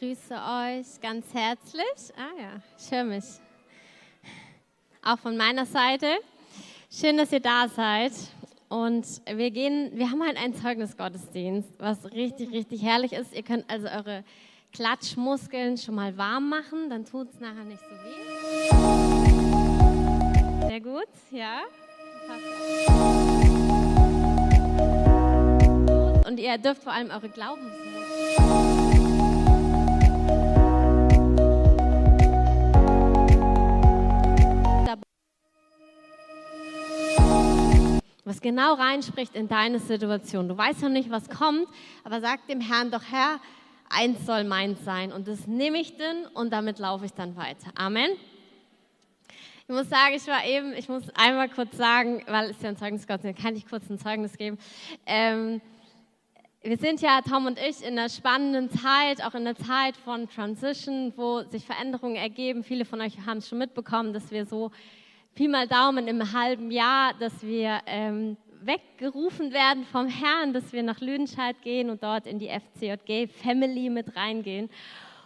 grüße euch ganz herzlich. Ah ja, ich höre mich. Auch von meiner Seite. Schön, dass ihr da seid. Und wir gehen, wir haben halt einen Zeugnisgottesdienst, was richtig, richtig herrlich ist. Ihr könnt also eure Klatschmuskeln schon mal warm machen, dann tut es nachher nicht so weh. Sehr gut, ja. Und ihr dürft vor allem eure Glaubensmuskeln. Was genau reinspricht in deine Situation. Du weißt noch nicht, was kommt, aber sag dem Herrn doch, Herr, eins soll meins sein und das nehme ich denn und damit laufe ich dann weiter. Amen. Ich muss sagen, ich war eben, ich muss einmal kurz sagen, weil es ja ein Zeugnis Gott ist, kann ich kurz ein Zeugnis geben. Ähm, wir sind ja, Tom und ich, in einer spannenden Zeit, auch in der Zeit von Transition, wo sich Veränderungen ergeben. Viele von euch haben es schon mitbekommen, dass wir so Pi mal Daumen im halben Jahr, dass wir ähm, weggerufen werden vom Herrn, dass wir nach Lüdenscheid gehen und dort in die FCJG Family mit reingehen.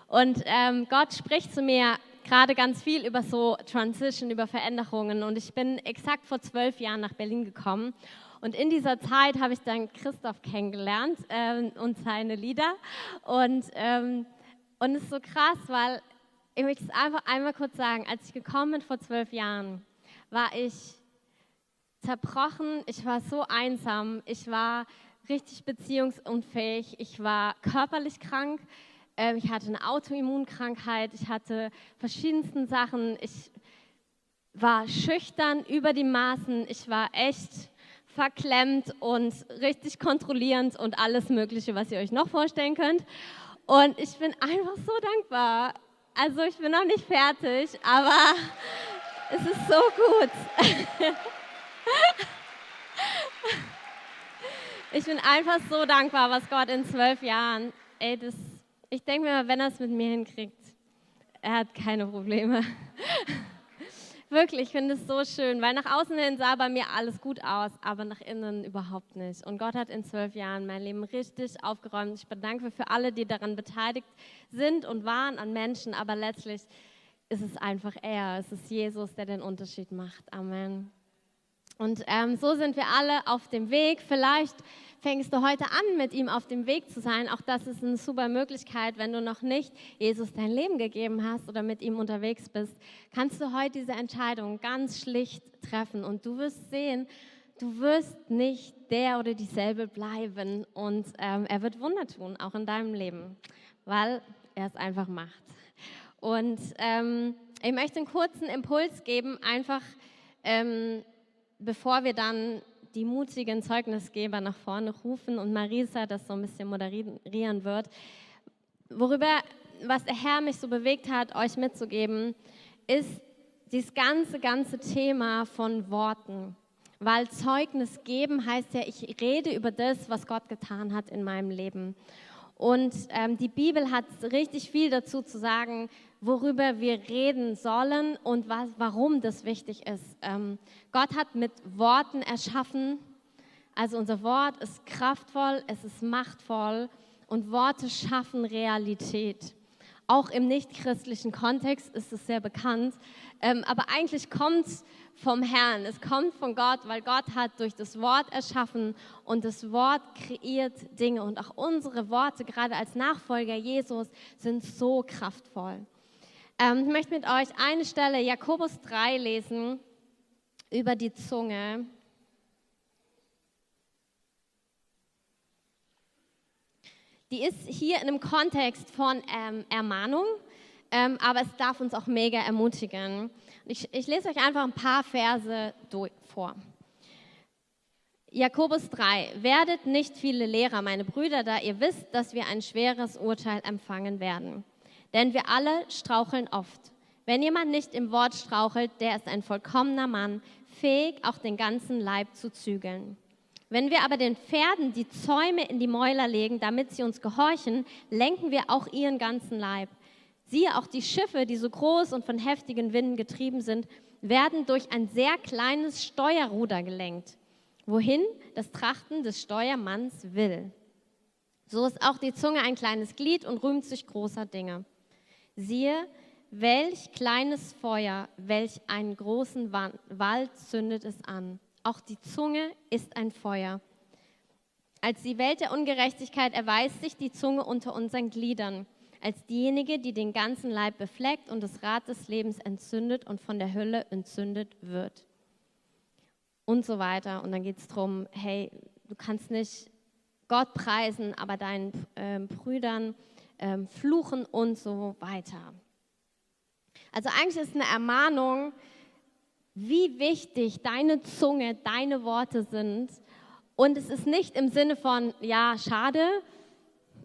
Und ähm, Gott spricht zu mir gerade ganz viel über so Transition, über Veränderungen. Und ich bin exakt vor zwölf Jahren nach Berlin gekommen. Und in dieser Zeit habe ich dann Christoph kennengelernt ähm, und seine Lieder. Und, ähm, und es ist so krass, weil ich möchte es einfach einmal kurz sagen, als ich gekommen bin vor zwölf Jahren, war ich zerbrochen, ich war so einsam, ich war richtig beziehungsunfähig, ich war körperlich krank, äh, ich hatte eine Autoimmunkrankheit, ich hatte verschiedensten Sachen, ich war schüchtern über die Maßen, ich war echt verklemmt und richtig kontrollierend und alles Mögliche, was ihr euch noch vorstellen könnt. Und ich bin einfach so dankbar. Also ich bin noch nicht fertig, aber es ist so gut. Ich bin einfach so dankbar, was Gott in zwölf Jahren, ey, das, ich denke mir, wenn er es mit mir hinkriegt, er hat keine Probleme. Wirklich, ich finde es so schön, weil nach außen hin sah bei mir alles gut aus, aber nach innen überhaupt nicht. Und Gott hat in zwölf Jahren mein Leben richtig aufgeräumt. Ich bedanke mich für alle, die daran beteiligt sind und waren an Menschen, aber letztlich ist es einfach er, es ist Jesus, der den Unterschied macht. Amen. Und ähm, so sind wir alle auf dem Weg. Vielleicht fängst du heute an, mit ihm auf dem Weg zu sein. Auch das ist eine super Möglichkeit, wenn du noch nicht Jesus dein Leben gegeben hast oder mit ihm unterwegs bist, kannst du heute diese Entscheidung ganz schlicht treffen. Und du wirst sehen, du wirst nicht der oder dieselbe bleiben. Und ähm, er wird Wunder tun, auch in deinem Leben, weil er es einfach macht. Und ähm, ich möchte einen kurzen Impuls geben, einfach ähm, bevor wir dann die mutigen Zeugnisgeber nach vorne rufen und Marisa das so ein bisschen moderieren wird. Worüber, was der Herr mich so bewegt hat, euch mitzugeben, ist dieses ganze, ganze Thema von Worten. Weil Zeugnis geben heißt ja, ich rede über das, was Gott getan hat in meinem Leben. Und ähm, die Bibel hat richtig viel dazu zu sagen, worüber wir reden sollen und was, warum das wichtig ist. Ähm, Gott hat mit Worten erschaffen. Also unser Wort ist kraftvoll, es ist machtvoll und Worte schaffen Realität. Auch im nichtchristlichen Kontext ist es sehr bekannt. Ähm, aber eigentlich kommt es vom Herrn, es kommt von Gott, weil Gott hat durch das Wort erschaffen und das Wort kreiert Dinge. Und auch unsere Worte, gerade als Nachfolger Jesus, sind so kraftvoll. Ähm, ich möchte mit euch eine Stelle, Jakobus 3, lesen über die Zunge. Die ist hier in einem Kontext von ähm, Ermahnung, ähm, aber es darf uns auch mega ermutigen. Ich, ich lese euch einfach ein paar Verse durch, vor. Jakobus 3. Werdet nicht viele Lehrer, meine Brüder, da ihr wisst, dass wir ein schweres Urteil empfangen werden. Denn wir alle straucheln oft. Wenn jemand nicht im Wort strauchelt, der ist ein vollkommener Mann, fähig, auch den ganzen Leib zu zügeln. Wenn wir aber den Pferden die Zäume in die Mäuler legen, damit sie uns gehorchen, lenken wir auch ihren ganzen Leib. Siehe, auch die Schiffe, die so groß und von heftigen Winden getrieben sind, werden durch ein sehr kleines Steuerruder gelenkt, wohin das Trachten des Steuermanns will. So ist auch die Zunge ein kleines Glied und rühmt sich großer Dinge. Siehe, welch kleines Feuer, welch einen großen Wald zündet es an. Auch die Zunge ist ein Feuer. Als die Welt der Ungerechtigkeit erweist sich die Zunge unter unseren Gliedern, als diejenige, die den ganzen Leib befleckt und das Rad des Lebens entzündet und von der Hölle entzündet wird. Und so weiter. Und dann geht es darum, hey, du kannst nicht Gott preisen, aber deinen ähm, Brüdern ähm, fluchen und so weiter. Also eigentlich ist eine Ermahnung, wie wichtig deine Zunge, deine Worte sind. Und es ist nicht im Sinne von, ja, schade,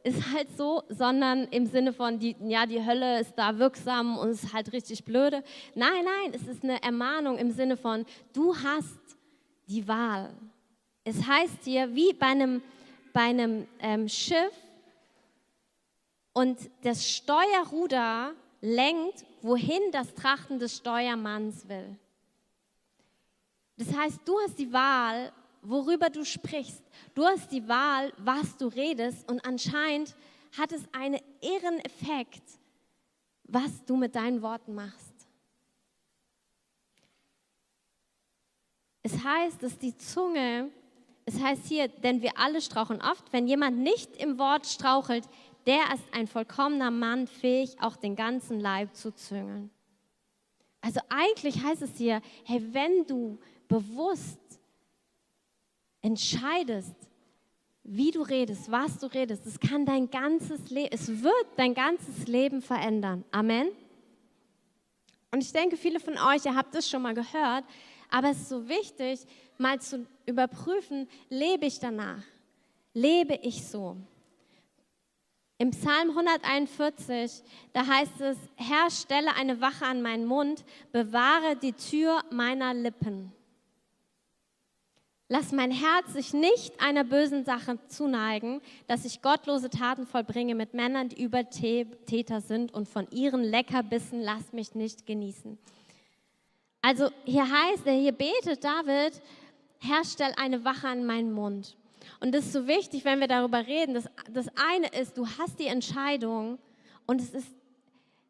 ist halt so, sondern im Sinne von, die, ja, die Hölle ist da wirksam und ist halt richtig blöde. Nein, nein, es ist eine Ermahnung im Sinne von, du hast die Wahl. Es heißt hier, wie bei einem, bei einem ähm, Schiff und das Steuerruder lenkt, wohin das Trachten des Steuermanns will. Das heißt, du hast die Wahl, worüber du sprichst. Du hast die Wahl, was du redest und anscheinend hat es einen irren Effekt, was du mit deinen Worten machst. Es heißt, dass die Zunge, es heißt hier, denn wir alle straucheln oft, wenn jemand nicht im Wort strauchelt, der ist ein vollkommener Mann, fähig, auch den ganzen Leib zu züngeln. Also eigentlich heißt es hier, hey, wenn du bewusst entscheidest, wie du redest, was du redest, es kann dein ganzes Leben, es wird dein ganzes Leben verändern. Amen. Und ich denke, viele von euch, ihr habt das schon mal gehört, aber es ist so wichtig, mal zu überprüfen, lebe ich danach? Lebe ich so? Im Psalm 141, da heißt es, Herr, stelle eine Wache an meinen Mund, bewahre die Tür meiner Lippen. Lass mein Herz sich nicht einer bösen Sache zuneigen, dass ich gottlose Taten vollbringe mit Männern, die Übertäter sind und von ihren Leckerbissen lass mich nicht genießen. Also hier heißt er, hier betet David, Herr, stell eine Wache an meinen Mund. Und das ist so wichtig, wenn wir darüber reden. Das, das eine ist, du hast die Entscheidung und es ist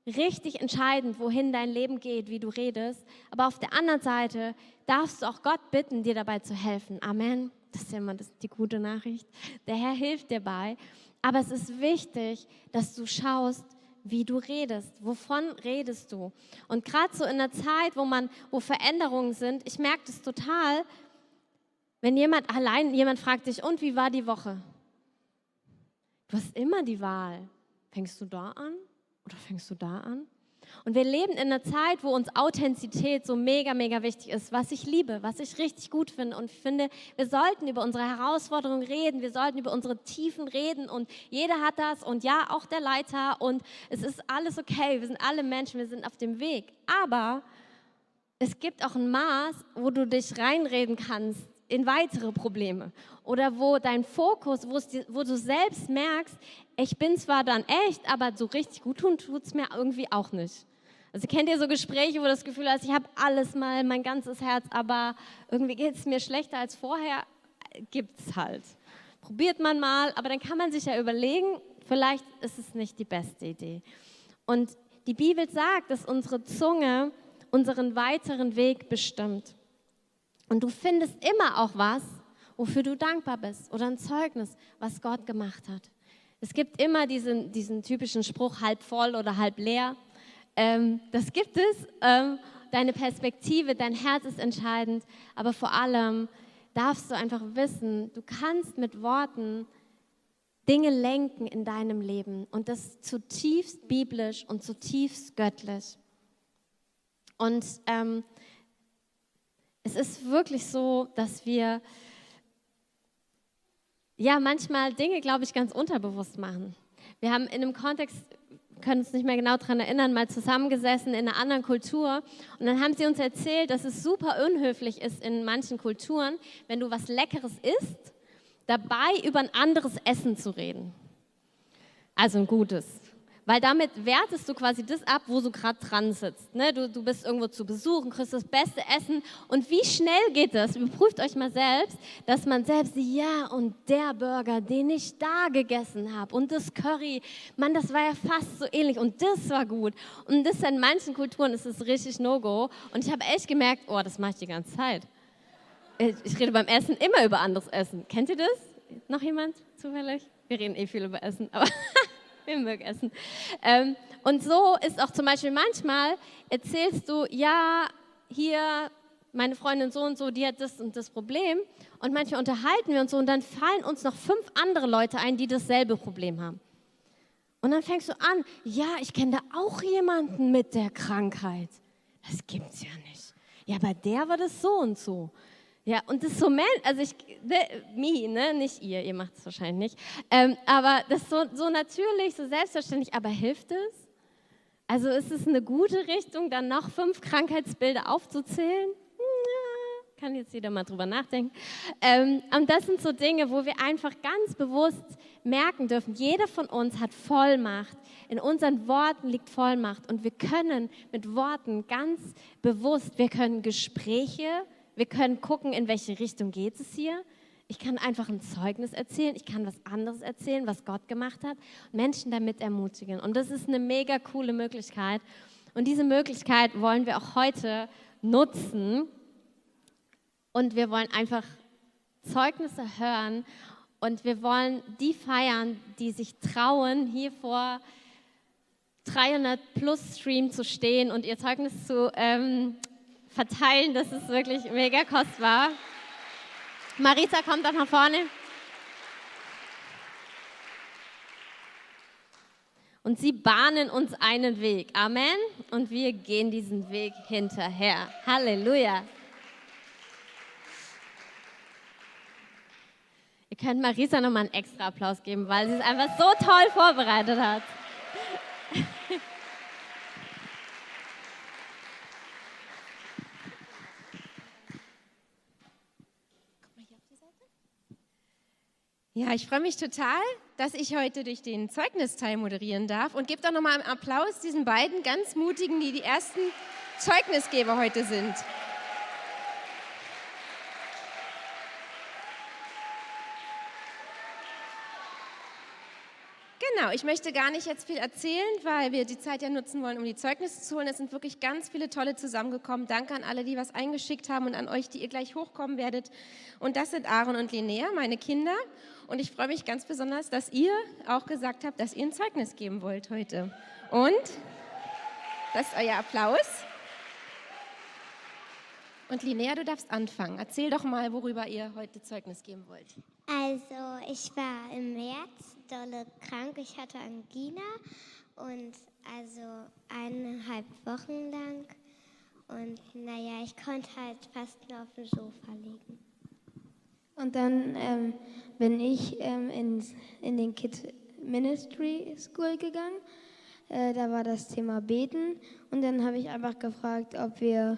richtig entscheidend, wohin dein Leben geht, wie du redest. Aber auf der anderen Seite darfst du auch Gott bitten, dir dabei zu helfen. Amen. Das ist ja immer die gute Nachricht. Der Herr hilft dir bei. Aber es ist wichtig, dass du schaust, wie du redest. Wovon redest du? Und gerade so in der Zeit, wo man, wo Veränderungen sind, ich merke das total, wenn jemand allein, jemand fragt dich, und wie war die Woche? Du hast immer die Wahl. Fängst du da an oder fängst du da an? Und wir leben in einer Zeit, wo uns Authentizität so mega, mega wichtig ist, was ich liebe, was ich richtig gut finde. Und ich finde, wir sollten über unsere Herausforderungen reden, wir sollten über unsere Tiefen reden. Und jeder hat das und ja, auch der Leiter. Und es ist alles okay, wir sind alle Menschen, wir sind auf dem Weg. Aber es gibt auch ein Maß, wo du dich reinreden kannst in weitere Probleme oder wo dein Fokus, wo du selbst merkst, ich bin zwar dann echt, aber so richtig gut tun tut es mir irgendwie auch nicht. Also kennt ihr so Gespräche, wo du das Gefühl hast, ich habe alles mal, mein ganzes Herz, aber irgendwie geht es mir schlechter als vorher, gibt es halt. Probiert man mal, aber dann kann man sich ja überlegen, vielleicht ist es nicht die beste Idee. Und die Bibel sagt, dass unsere Zunge unseren weiteren Weg bestimmt. Und du findest immer auch was, wofür du dankbar bist oder ein Zeugnis, was Gott gemacht hat. Es gibt immer diesen, diesen typischen Spruch, halb voll oder halb leer. Ähm, das gibt es. Ähm, deine Perspektive, dein Herz ist entscheidend. Aber vor allem darfst du einfach wissen, du kannst mit Worten Dinge lenken in deinem Leben. Und das zutiefst biblisch und zutiefst göttlich. Und ähm, es ist wirklich so, dass wir ja manchmal Dinge, glaube ich, ganz unterbewusst machen. Wir haben in einem Kontext, können uns nicht mehr genau daran erinnern, mal zusammengesessen in einer anderen Kultur und dann haben sie uns erzählt, dass es super unhöflich ist in manchen Kulturen, wenn du was Leckeres isst, dabei über ein anderes Essen zu reden. Also ein gutes Weil damit wertest du quasi das ab, wo du gerade dran sitzt. Ne? Du, du bist irgendwo zu besuchen, kriegst das beste Essen. Und wie schnell geht das? Überprüft euch mal selbst, dass man selbst, ja, und der Burger, den ich da gegessen habe und das Curry, Mann, das war ja fast so ähnlich und das war gut. Und das in manchen Kulturen ist es richtig No-Go. Und ich habe echt gemerkt, oh, das mache ich die ganze Zeit. Ich rede beim Essen immer über anderes Essen. Kennt ihr das? Noch jemand zufällig? Wir reden eh viel über Essen, aber wir mögen Essen. Ähm, und so ist auch zum Beispiel manchmal, erzählst du, ja, hier meine Freundin so und so, die hat das und das Problem. Und manchmal unterhalten wir uns so und dann fallen uns noch fünf andere Leute ein, die dasselbe Problem haben. Und dann fängst du an, ja, ich kenne da auch jemanden mit der Krankheit. Das gibt's ja nicht. Ja, bei der war das so und so. Ja, und das ist so, also ich, me, ne, nicht ihr, ihr macht es wahrscheinlich nicht, ähm, aber das ist so, so natürlich, so selbstverständlich, aber hilft es? Also ist es eine gute Richtung, dann noch fünf Krankheitsbilder aufzuzählen? Ja, kann jetzt jeder mal drüber nachdenken. Ähm, und das sind so Dinge, wo wir einfach ganz bewusst merken dürfen, jeder von uns hat Vollmacht. In unseren Worten liegt Vollmacht und wir können mit Worten ganz bewusst, wir können Gespräche wir können gucken, in welche Richtung geht es hier. Ich kann einfach ein Zeugnis erzählen, ich kann was anderes erzählen, was Gott gemacht hat, Menschen damit ermutigen. Und das ist eine mega coole Möglichkeit. Und diese Möglichkeit wollen wir auch heute nutzen. Und wir wollen einfach Zeugnisse hören und wir wollen die feiern, die sich trauen, hier vor 300 plus Stream zu stehen und ihr Zeugnis zu ähm, verteilen. Das ist wirklich mega kostbar. Marisa kommt doch nach vorne. Und sie bahnen uns einen Weg. Amen. Und wir gehen diesen Weg hinterher. Halleluja. Ihr könnt Marisa nochmal einen extra Applaus geben, weil sie es einfach so toll vorbereitet hat. Ja, ich freue mich total, dass ich heute durch den Zeugnisteil moderieren darf und gebe doch nochmal einen Applaus diesen beiden ganz mutigen, die die ersten Zeugnisgeber heute sind. Genau, ich möchte gar nicht jetzt viel erzählen, weil wir die Zeit ja nutzen wollen, um die Zeugnisse zu holen. Es sind wirklich ganz viele tolle zusammengekommen. Danke an alle, die was eingeschickt haben und an euch, die ihr gleich hochkommen werdet. Und das sind Aaron und Linnea, meine Kinder. Und ich freue mich ganz besonders, dass ihr auch gesagt habt, dass ihr ein Zeugnis geben wollt heute. Und das ist euer Applaus. Und Linnea, du darfst anfangen. Erzähl doch mal, worüber ihr heute Zeugnis geben wollt. Also, ich war im März dolle krank. Ich hatte Angina und also eineinhalb Wochen lang. Und naja, ich konnte halt fast nur auf dem Sofa liegen. Und dann ähm, bin ich ähm, in, in den Kids Ministry School gegangen. Äh, da war das Thema Beten. Und dann habe ich einfach gefragt, ob wir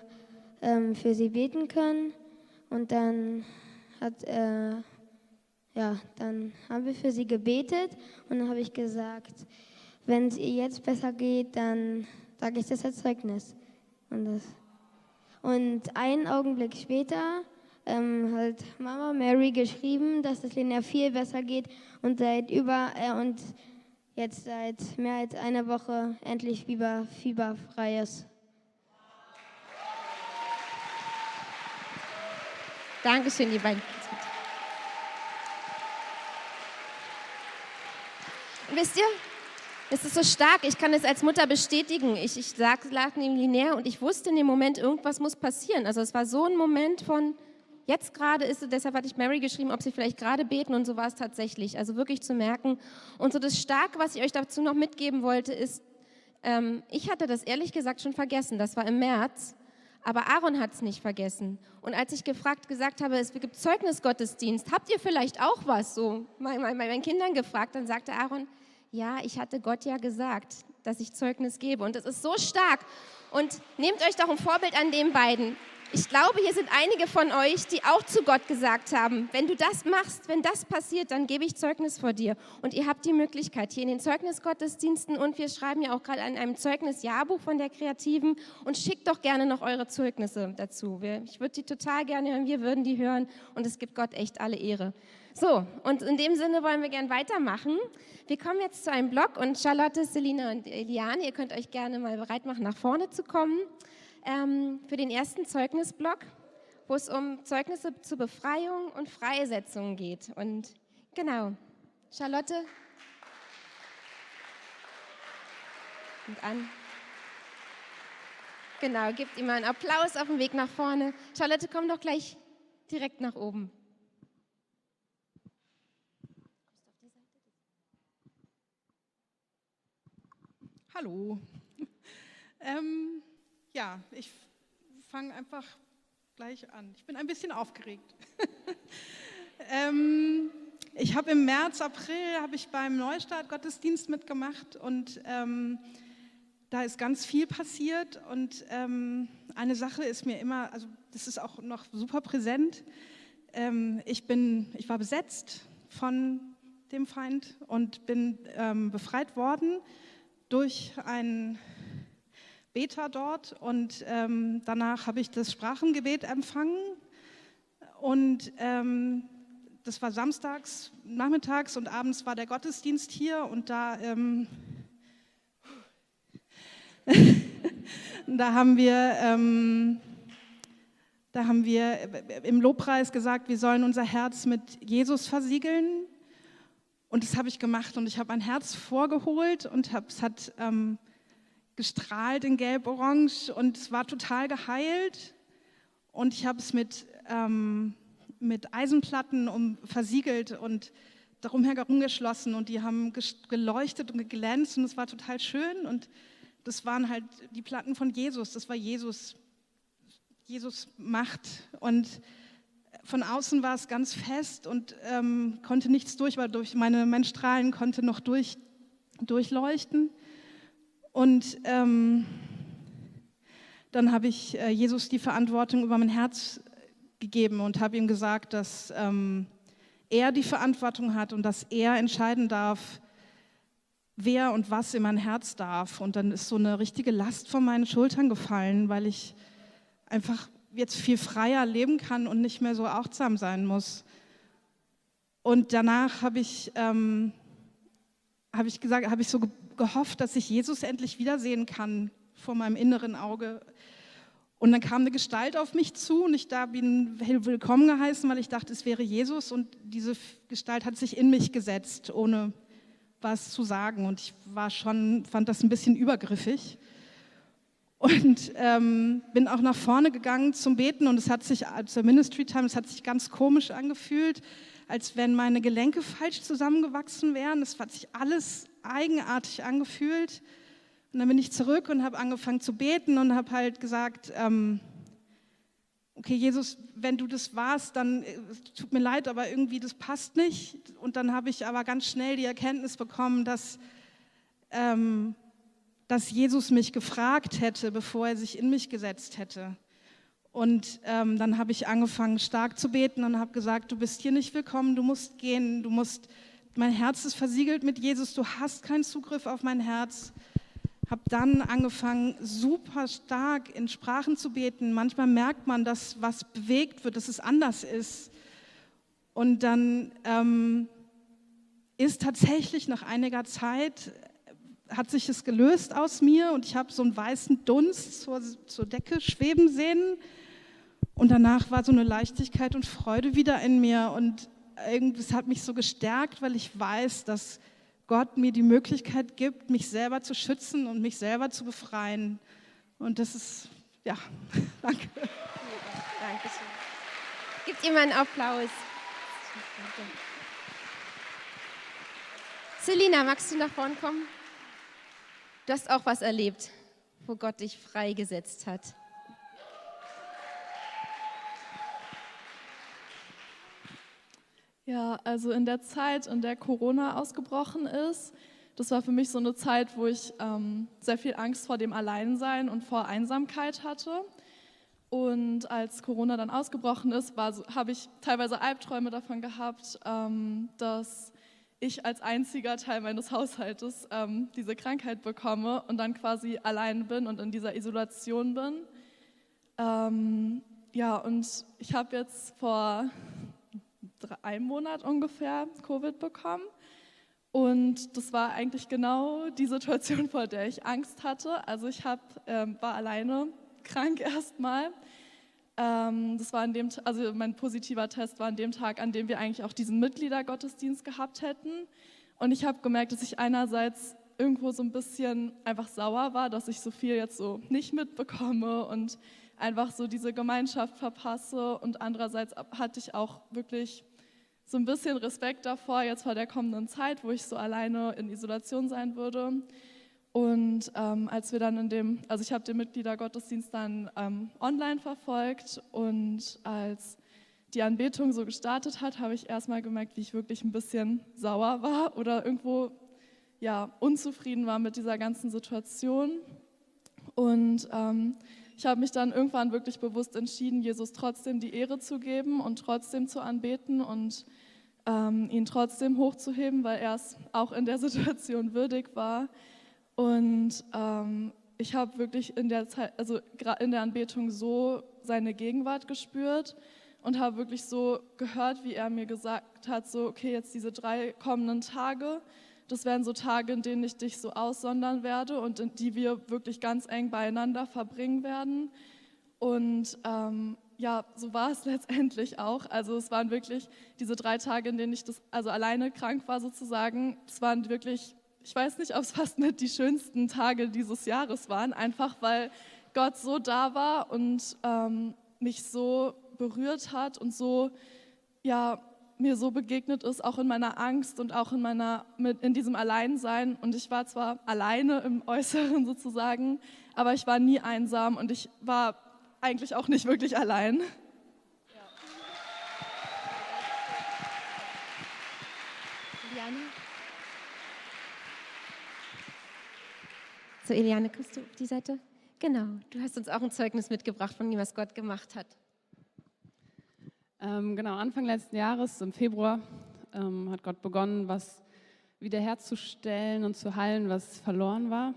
ähm, für sie beten können. Und dann hat, äh, ja, dann haben wir für sie gebetet. Und dann habe ich gesagt, wenn es ihr jetzt besser geht, dann sage ich das als Zeugnis. Und, das. und einen Augenblick später ähm, hat Mama Mary geschrieben, dass es Lena viel besser geht und seit über äh, und jetzt seit mehr als einer Woche endlich Fieber, fieberfrei ist. Dankeschön, ihr beiden. Wisst ihr, es ist so stark. Ich kann es als Mutter bestätigen. Ich, ich lag, neben linear und ich wusste in dem Moment, irgendwas muss passieren. Also es war so ein Moment von, Jetzt gerade ist es, deshalb hatte ich Mary geschrieben, ob sie vielleicht gerade beten und so war es tatsächlich. Also wirklich zu merken. Und so das Starke, was ich euch dazu noch mitgeben wollte, ist, ähm, ich hatte das ehrlich gesagt schon vergessen. Das war im März. Aber Aaron hat es nicht vergessen. Und als ich gefragt, gesagt habe, es gibt Zeugnisgottesdienst, habt ihr vielleicht auch was? So mein, mein, meinen Kindern gefragt, dann sagte Aaron, ja, ich hatte Gott ja gesagt, dass ich Zeugnis gebe. Und das ist so stark. Und nehmt euch doch ein Vorbild an den beiden. Ich glaube, hier sind einige von euch, die auch zu Gott gesagt haben, wenn du das machst, wenn das passiert, dann gebe ich Zeugnis vor dir. Und ihr habt die Möglichkeit hier in den Zeugnisgottesdiensten und wir schreiben ja auch gerade an einem Zeugnisjahrbuch von der Kreativen und schickt doch gerne noch eure Zeugnisse dazu. Ich würde die total gerne hören, wir würden die hören und es gibt Gott echt alle Ehre. So, und in dem Sinne wollen wir gern weitermachen. Wir kommen jetzt zu einem Blog und Charlotte, Selina und Eliane, ihr könnt euch gerne mal bereit machen, nach vorne zu kommen ähm, für den ersten Zeugnisblock, wo es um Zeugnisse zur Befreiung und Freisetzung geht. Und genau, Charlotte. Und an. Genau, gebt ihm einen Applaus auf dem Weg nach vorne. Charlotte, komm doch gleich direkt nach oben. Hallo. ähm, ja, ich fange einfach gleich an. Ich bin ein bisschen aufgeregt. ähm, ich habe im März, April habe ich beim Neustart Gottesdienst mitgemacht und ähm, da ist ganz viel passiert und ähm, eine Sache ist mir immer, also das ist auch noch super präsent. Ähm, ich bin, ich war besetzt von dem Feind und bin ähm, befreit worden durch einen Beta dort und ähm, danach habe ich das Sprachengebet empfangen und ähm, das war samstags, nachmittags und abends war der Gottesdienst hier und da, ähm, da haben wir ähm, da haben wir im Lobpreis gesagt, wir sollen unser Herz mit Jesus versiegeln. Und das habe ich gemacht und ich habe mein Herz vorgeholt und hab, es hat ähm, gestrahlt in gelb-orange und es war total geheilt. Und ich habe es mit, ähm, mit Eisenplatten um, versiegelt und darum herum geschlossen und die haben geleuchtet und geglänzt und es war total schön und das waren halt die Platten von Jesus, das war Jesus, Jesus Macht und von außen war es ganz fest und ähm, konnte nichts durch, weil durch meine Menstrahlen konnte noch durch, durchleuchten. Und ähm, dann habe ich äh, Jesus die Verantwortung über mein Herz gegeben und habe ihm gesagt, dass ähm, er die Verantwortung hat und dass er entscheiden darf, wer und was in mein Herz darf. Und dann ist so eine richtige Last von meinen Schultern gefallen, weil ich einfach jetzt viel freier leben kann und nicht mehr so achtsam sein muss. Und danach habe ich, ähm, habe ich gesagt, habe ich so gehofft, dass ich Jesus endlich wiedersehen kann vor meinem inneren Auge. Und dann kam eine Gestalt auf mich zu und ich da bin willkommen geheißen, weil ich dachte, es wäre Jesus und diese Gestalt hat sich in mich gesetzt, ohne was zu sagen. Und ich war schon, fand das ein bisschen übergriffig und ähm, bin auch nach vorne gegangen zum Beten und es hat sich zur Ministry Time, es hat sich ganz komisch angefühlt, als wenn meine Gelenke falsch zusammengewachsen wären. Es hat sich alles eigenartig angefühlt. Und dann bin ich zurück und habe angefangen zu beten und habe halt gesagt, ähm, okay Jesus, wenn du das warst, dann äh, tut mir leid, aber irgendwie das passt nicht. Und dann habe ich aber ganz schnell die Erkenntnis bekommen, dass, ähm, dass Jesus mich gefragt hätte, bevor er sich in mich gesetzt hätte. Und ähm, dann habe ich angefangen stark zu beten und habe gesagt, du bist hier nicht willkommen, du musst gehen, du musst mein Herz ist versiegelt mit Jesus, du hast keinen Zugriff auf mein Herz. Habe dann angefangen, super stark in Sprachen zu beten. Manchmal merkt man, dass was bewegt wird, dass es anders ist. Und dann ähm, ist tatsächlich nach einiger Zeit, hat sich es gelöst aus mir und ich habe so einen weißen Dunst zur, zur Decke schweben sehen. Und danach war so eine Leichtigkeit und Freude wieder in mir. Und es hat mich so gestärkt, weil ich weiß, dass Gott mir die Möglichkeit gibt, mich selber zu schützen und mich selber zu befreien. Und das ist, ja, danke. Dankeschön. Gibt ihm einen Applaus. Selina, magst du nach vorn kommen? Du hast auch was erlebt, wo Gott dich freigesetzt hat. Ja, also in der Zeit, in der Corona ausgebrochen ist, das war für mich so eine Zeit, wo ich ähm, sehr viel Angst vor dem Alleinsein und vor Einsamkeit hatte. Und als Corona dann ausgebrochen ist, habe ich teilweise Albträume davon gehabt, ähm, dass ich als einziger Teil meines Haushaltes ähm, diese Krankheit bekomme und dann quasi allein bin und in dieser Isolation bin. Ähm, ja, und ich habe jetzt vor einem Monat ungefähr Covid bekommen. Und das war eigentlich genau die Situation, vor der ich Angst hatte. Also ich hab, ähm, war alleine krank erstmal. Ähm, das war an dem, also mein positiver Test war an dem Tag, an dem wir eigentlich auch diesen Mitgliedergottesdienst gehabt hätten. Und ich habe gemerkt, dass ich einerseits irgendwo so ein bisschen einfach sauer war, dass ich so viel jetzt so nicht mitbekomme und einfach so diese Gemeinschaft verpasse. Und andererseits hatte ich auch wirklich so ein bisschen Respekt davor, jetzt vor der kommenden Zeit, wo ich so alleine in Isolation sein würde. Und ähm, als wir dann in dem, also ich habe den Mitgliedergottesdienst dann ähm, online verfolgt und als die Anbetung so gestartet hat, habe ich erstmal gemerkt, wie ich wirklich ein bisschen sauer war oder irgendwo ja, unzufrieden war mit dieser ganzen Situation. Und ähm, ich habe mich dann irgendwann wirklich bewusst entschieden, Jesus trotzdem die Ehre zu geben und trotzdem zu anbeten und ähm, ihn trotzdem hochzuheben, weil er es auch in der Situation würdig war. Und ähm, ich habe wirklich in der Zeit, also in der Anbetung so seine Gegenwart gespürt und habe wirklich so gehört, wie er mir gesagt hat, so okay, jetzt diese drei kommenden Tage, das werden so Tage, in denen ich dich so aussondern werde und in die wir wirklich ganz eng beieinander verbringen werden. Und ähm, ja, so war es letztendlich auch. Also es waren wirklich diese drei Tage, in denen ich das, also alleine krank war sozusagen. Es waren wirklich, ich weiß nicht, ob es fast mit die schönsten Tage dieses Jahres waren, einfach weil Gott so da war und ähm, mich so berührt hat und so, ja, mir so begegnet ist, auch in meiner Angst und auch in, meiner, mit, in diesem Alleinsein. Und ich war zwar alleine im Äußeren sozusagen, aber ich war nie einsam und ich war eigentlich auch nicht wirklich allein. Eliane? So, Eliane, kommst du auf die Seite? Genau, du hast uns auch ein Zeugnis mitgebracht von dem, was Gott gemacht hat. Ähm, genau, Anfang letzten Jahres, im Februar, ähm, hat Gott begonnen, was wiederherzustellen und zu heilen, was verloren war.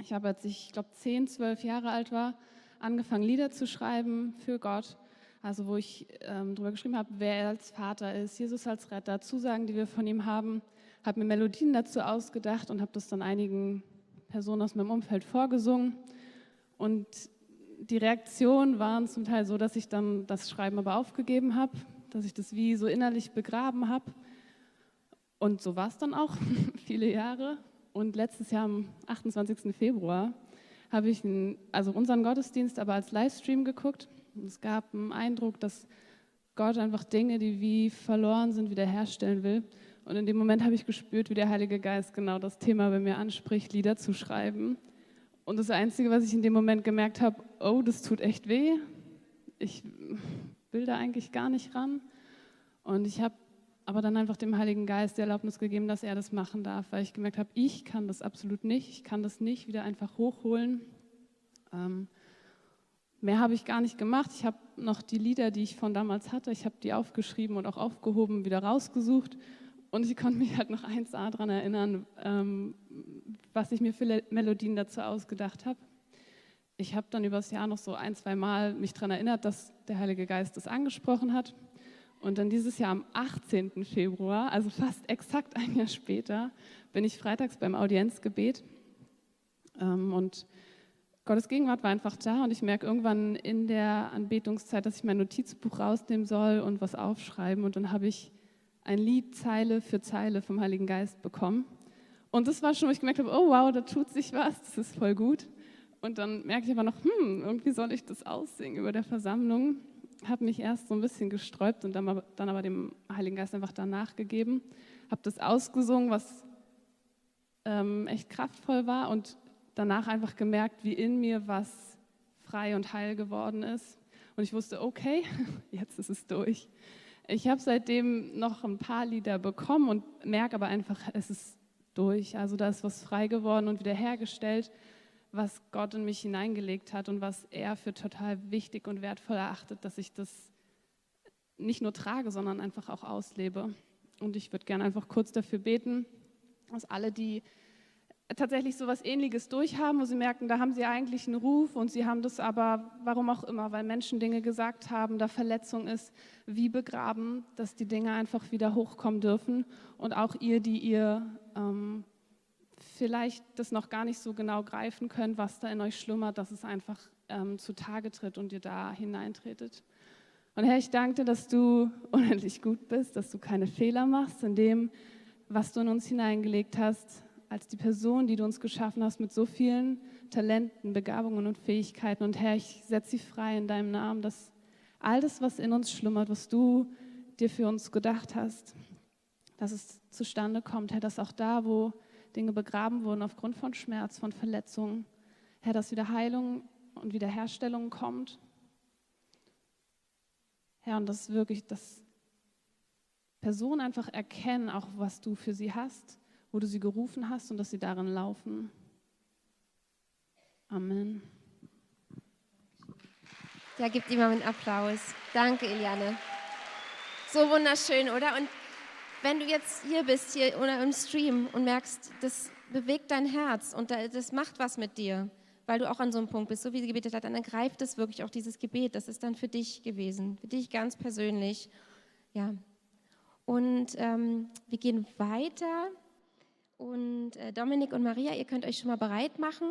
Ich habe, als ich, ich glaube, 10, 12 Jahre alt war, angefangen, Lieder zu schreiben für Gott. Also wo ich ähm, darüber geschrieben habe, wer er als Vater ist, Jesus als Retter, Zusagen, die wir von ihm haben. Habe mir Melodien dazu ausgedacht und habe das dann einigen Personen aus meinem Umfeld vorgesungen. Und die Reaktionen waren zum Teil so, dass ich dann das Schreiben aber aufgegeben habe, dass ich das wie so innerlich begraben habe. Und so war es dann auch viele Jahre. Und letztes Jahr am 28. Februar habe ich einen, also unseren Gottesdienst aber als Livestream geguckt. Und es gab einen Eindruck, dass Gott einfach Dinge, die wie verloren sind, wiederherstellen will. Und in dem Moment habe ich gespürt, wie der Heilige Geist genau das Thema bei mir anspricht, Lieder zu schreiben. Und das Einzige, was ich in dem Moment gemerkt habe, oh, das tut echt weh. Ich will da eigentlich gar nicht ran. Und ich habe aber dann einfach dem Heiligen Geist die Erlaubnis gegeben, dass er das machen darf, weil ich gemerkt habe, ich kann das absolut nicht. Ich kann das nicht wieder einfach hochholen. Ähm, mehr habe ich gar nicht gemacht. Ich habe noch die Lieder, die ich von damals hatte, ich habe die aufgeschrieben und auch aufgehoben, wieder rausgesucht. Und ich konnte mich halt noch 1a daran erinnern, ähm, was ich mir für Melodien dazu ausgedacht habe. Ich habe dann über das Jahr noch so ein, zwei Mal mich daran erinnert, dass der Heilige Geist das angesprochen hat. Und dann dieses Jahr am 18. Februar, also fast exakt ein Jahr später, bin ich freitags beim Audienzgebet. Ähm, und Gottes Gegenwart war einfach da und ich merke irgendwann in der Anbetungszeit, dass ich mein Notizbuch rausnehmen soll und was aufschreiben. Und dann habe ich ein Lied Zeile für Zeile vom Heiligen Geist bekommen. Und das war schon, wo ich gemerkt habe, oh wow, da tut sich was, das ist voll gut. Und dann merke ich aber noch, hm, irgendwie soll ich das aussingen über der Versammlung. Habe mich erst so ein bisschen gesträubt und dann, dann aber dem Heiligen Geist einfach danach gegeben. Habe das ausgesungen, was ähm, echt kraftvoll war und danach einfach gemerkt, wie in mir was frei und heil geworden ist. Und ich wusste, okay, jetzt ist es durch. Ich habe seitdem noch ein paar Lieder bekommen und merke aber einfach, es ist durch. Also da ist was frei geworden und wiederhergestellt, was Gott in mich hineingelegt hat und was er für total wichtig und wertvoll erachtet, dass ich das nicht nur trage, sondern einfach auch auslebe. Und ich würde gerne einfach kurz dafür beten, dass alle, die tatsächlich so etwas Ähnliches durchhaben, wo sie merken, da haben sie eigentlich einen Ruf und sie haben das aber, warum auch immer, weil Menschen Dinge gesagt haben, da Verletzung ist, wie begraben, dass die Dinge einfach wieder hochkommen dürfen und auch ihr, die ihr ähm, vielleicht das noch gar nicht so genau greifen könnt, was da in euch schlummert, dass es einfach ähm, zutage tritt und ihr da hineintretet. Und Herr, ich danke dir, dass du unendlich gut bist, dass du keine Fehler machst in dem, was du in uns hineingelegt hast, als die Person, die du uns geschaffen hast mit so vielen Talenten, Begabungen und Fähigkeiten. Und Herr, ich setze sie frei in deinem Namen, dass all das, was in uns schlummert, was du dir für uns gedacht hast, dass es zustande kommt. Herr, dass auch da, wo Dinge begraben wurden aufgrund von Schmerz, von Verletzungen, Herr, dass wieder Heilung und Wiederherstellung kommt Herr, und das wirklich, dass Personen einfach erkennen, auch was du für sie hast, wo du sie gerufen hast und dass sie darin laufen. Amen. Ja, gibt mal einen Applaus. Danke, Eliane. So wunderschön, oder? Und wenn du jetzt hier bist, hier oder im Stream und merkst, das bewegt dein Herz und das macht was mit dir, weil du auch an so einem Punkt bist, so wie sie gebetet hat, dann ergreift es wirklich auch dieses Gebet. Das ist dann für dich gewesen, für dich ganz persönlich. Ja. Und ähm, wir gehen weiter. Und äh, Dominik und Maria, ihr könnt euch schon mal bereit machen.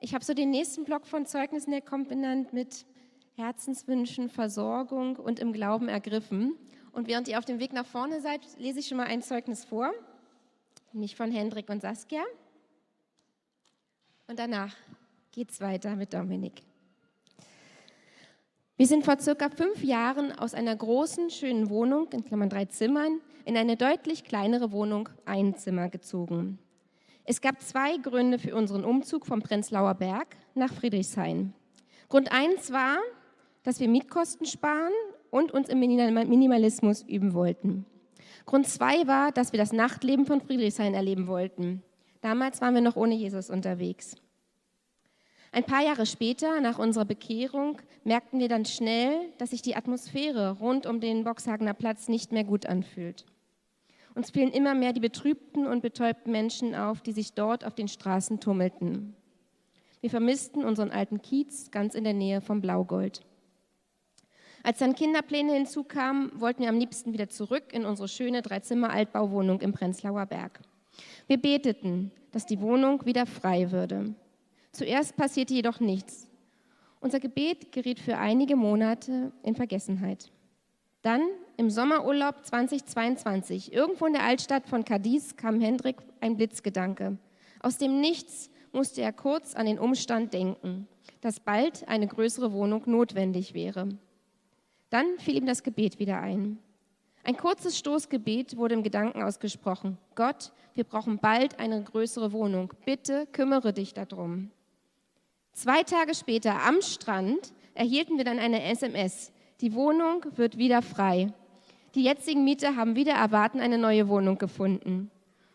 Ich habe so den nächsten Block von Zeugnissen, der kommt benannt mit Herzenswünschen, Versorgung und im Glauben ergriffen. Und während ihr auf dem Weg nach vorne seid, lese ich schon mal ein Zeugnis vor, nämlich von Hendrik und Saskia. Und danach geht es weiter mit Dominik. Wir sind vor circa fünf Jahren aus einer großen, schönen Wohnung, in Klammern drei Zimmern, in eine deutlich kleinere Wohnung, ein Zimmer gezogen. Es gab zwei Gründe für unseren Umzug vom Prenzlauer Berg nach Friedrichshain. Grund eins war, dass wir Mietkosten sparen und uns im Minimalismus üben wollten. Grund zwei war, dass wir das Nachtleben von Friedrichshain erleben wollten. Damals waren wir noch ohne Jesus unterwegs. Ein paar Jahre später, nach unserer Bekehrung, merkten wir dann schnell, dass sich die Atmosphäre rund um den Boxhagener Platz nicht mehr gut anfühlt. Uns fielen immer mehr die betrübten und betäubten Menschen auf, die sich dort auf den Straßen tummelten. Wir vermissten unseren alten Kiez ganz in der Nähe vom Blaugold. Als dann Kinderpläne hinzukamen, wollten wir am liebsten wieder zurück in unsere schöne Dreizimmer-Altbauwohnung im Prenzlauer Berg. Wir beteten, dass die Wohnung wieder frei würde. Zuerst passierte jedoch nichts. Unser Gebet geriet für einige Monate in Vergessenheit. Dann im Sommerurlaub 2022, irgendwo in der Altstadt von Cadiz, kam Hendrik ein Blitzgedanke. Aus dem Nichts musste er kurz an den Umstand denken, dass bald eine größere Wohnung notwendig wäre. Dann fiel ihm das Gebet wieder ein. Ein kurzes Stoßgebet wurde im Gedanken ausgesprochen. Gott, wir brauchen bald eine größere Wohnung. Bitte kümmere dich darum. Zwei Tage später am Strand erhielten wir dann eine SMS. Die Wohnung wird wieder frei. Die jetzigen Mieter haben wieder erwarten eine neue Wohnung gefunden.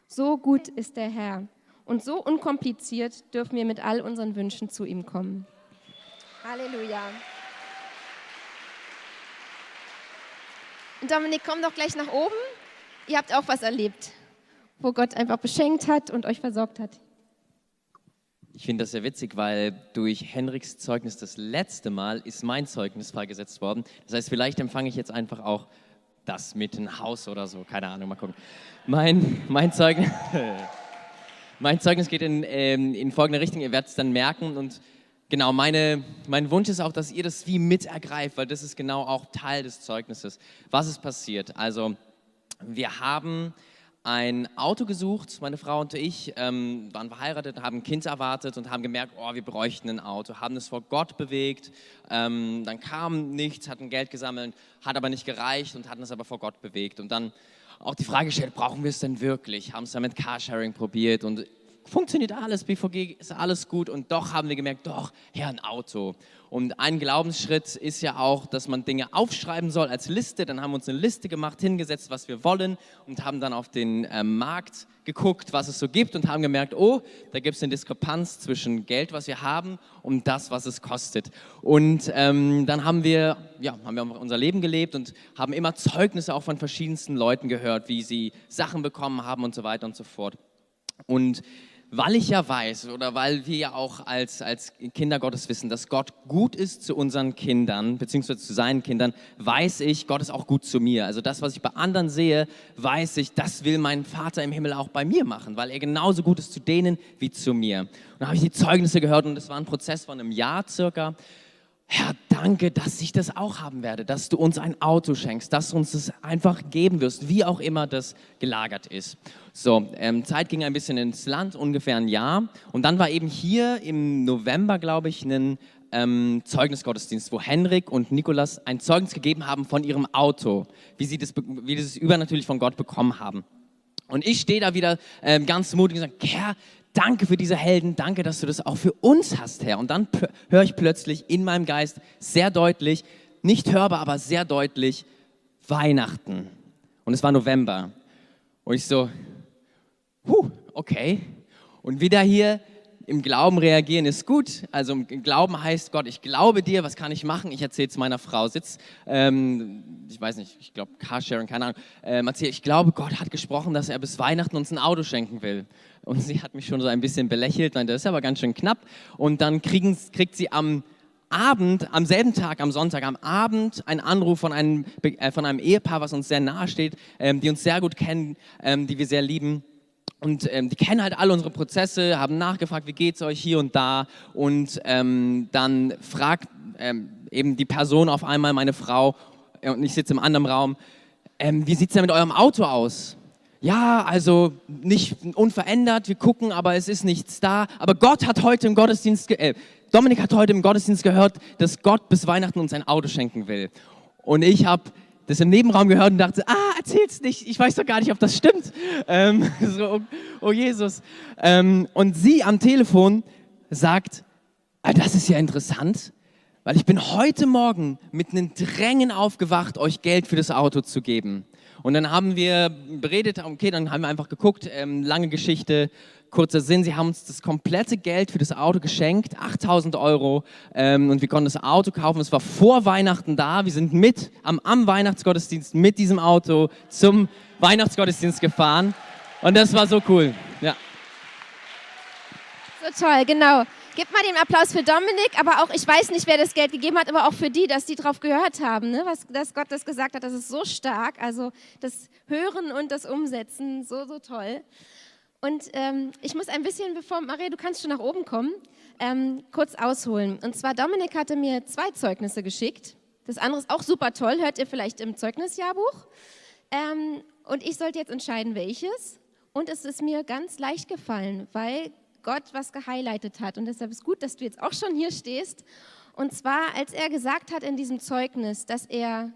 So gut ist der Herr und so unkompliziert dürfen wir mit all unseren Wünschen zu ihm kommen. Halleluja. Dominik, komm doch gleich nach oben. Ihr habt auch was erlebt, wo Gott einfach beschenkt hat und euch versorgt hat. Ich finde das sehr witzig, weil durch Henriks Zeugnis das letzte Mal ist mein Zeugnis freigesetzt worden. Das heißt, vielleicht empfange ich jetzt einfach auch das mit einem Haus oder so. Keine Ahnung, mal gucken. Mein, mein, Zeugnis, mein Zeugnis geht in, ähm, in folgende Richtung. Ihr werdet es dann merken. Und genau, meine, mein Wunsch ist auch, dass ihr das wie mit ergreift, weil das ist genau auch Teil des Zeugnisses. Was ist passiert? Also, wir haben ein Auto gesucht, meine Frau und ich ähm, waren verheiratet, haben ein Kind erwartet und haben gemerkt, oh, wir bräuchten ein Auto, haben es vor Gott bewegt, ähm, dann kam nichts, hatten Geld gesammelt, hat aber nicht gereicht und hatten es aber vor Gott bewegt und dann auch die Frage gestellt, brauchen wir es denn wirklich? Haben es dann mit Carsharing probiert und funktioniert alles, BVG ist alles gut und doch haben wir gemerkt, doch, ja, ein Auto. Und ein Glaubensschritt ist ja auch, dass man Dinge aufschreiben soll als Liste. Dann haben wir uns eine Liste gemacht, hingesetzt, was wir wollen und haben dann auf den äh, Markt geguckt, was es so gibt und haben gemerkt, oh, da gibt es eine Diskrepanz zwischen Geld, was wir haben und das, was es kostet. Und ähm, dann haben wir, ja, haben wir unser Leben gelebt und haben immer Zeugnisse auch von verschiedensten Leuten gehört, wie sie Sachen bekommen haben und so weiter und so fort. Und weil ich ja weiß oder weil wir ja auch als, als Kinder Gottes wissen, dass Gott gut ist zu unseren Kindern, beziehungsweise zu seinen Kindern, weiß ich, Gott ist auch gut zu mir. Also das, was ich bei anderen sehe, weiß ich, das will mein Vater im Himmel auch bei mir machen, weil er genauso gut ist zu denen wie zu mir. Und dann habe ich die Zeugnisse gehört und es war ein Prozess von einem Jahr circa. Herr, danke, dass ich das auch haben werde, dass du uns ein Auto schenkst, dass du uns das einfach geben wirst, wie auch immer das gelagert ist. So, ähm, Zeit ging ein bisschen ins Land, ungefähr ein Jahr. Und dann war eben hier im November, glaube ich, ein ähm, Zeugnisgottesdienst, wo Henrik und Nikolas ein Zeugnis gegeben haben von ihrem Auto, wie sie das, wie das übernatürlich von Gott bekommen haben. Und ich stehe da wieder ähm, ganz mutig und sage, Herr, danke für diese Helden, danke, dass du das auch für uns hast, Herr. Und dann höre ich plötzlich in meinem Geist sehr deutlich, nicht hörbar, aber sehr deutlich, Weihnachten. Und es war November. Und ich so, huh, okay. Und wieder hier im Glauben reagieren ist gut. Also im Glauben heißt Gott, ich glaube dir, was kann ich machen? Ich erzähle es meiner Frau, sitzt, ähm, ich weiß nicht, ich glaube Carsharing, keine Ahnung, ähm, erzähl, ich glaube, Gott hat gesprochen, dass er bis Weihnachten uns ein Auto schenken will. Und sie hat mich schon so ein bisschen belächelt, nein, das ist aber ganz schön knapp. Und dann kriegt sie am Abend, am selben Tag, am Sonntag, am Abend einen Anruf von einem, äh, von einem Ehepaar, was uns sehr nahe steht, ähm, die uns sehr gut kennen, ähm, die wir sehr lieben und ähm, die kennen halt alle unsere Prozesse, haben nachgefragt, wie geht es euch hier und da. Und ähm, dann fragt ähm, eben die Person auf einmal, meine Frau, äh, und ich sitze im anderen Raum, ähm, wie sieht es denn mit eurem Auto aus? Ja, also nicht unverändert, wir gucken, aber es ist nichts da. Aber Gott hat heute im Gottesdienst, äh, Dominik hat heute im Gottesdienst gehört, dass Gott bis Weihnachten uns ein Auto schenken will. Und ich habe das im Nebenraum gehört und dachte, ah, erzähl's nicht, ich weiß doch gar nicht, ob das stimmt. Ähm, so, oh, oh, Jesus. Ähm, und sie am Telefon sagt, ah, das ist ja interessant, weil ich bin heute Morgen mit einem Drängen aufgewacht, euch Geld für das Auto zu geben. Und dann haben wir beredet, okay, dann haben wir einfach geguckt, ähm, lange Geschichte, kurzer Sinn, sie haben uns das komplette Geld für das Auto geschenkt, 8000 Euro, ähm, und wir konnten das Auto kaufen. Es war vor Weihnachten da. Wir sind mit am, am Weihnachtsgottesdienst mit diesem Auto zum Weihnachtsgottesdienst gefahren. Und das war so cool. Ja. So toll, genau. Gib mal den Applaus für Dominik, aber auch, ich weiß nicht, wer das Geld gegeben hat, aber auch für die, dass die drauf gehört haben, ne? was dass Gott das gesagt hat, das ist so stark. Also das Hören und das Umsetzen, so, so toll. Und ähm, ich muss ein bisschen, bevor, Maria, du kannst schon nach oben kommen, ähm, kurz ausholen. Und zwar, Dominik hatte mir zwei Zeugnisse geschickt. Das andere ist auch super toll, hört ihr vielleicht im Zeugnisjahrbuch. Ähm, und ich sollte jetzt entscheiden, welches. Und es ist mir ganz leicht gefallen, weil Gott was gehighlightet hat. Und deshalb ist gut, dass du jetzt auch schon hier stehst. Und zwar, als er gesagt hat in diesem Zeugnis, dass er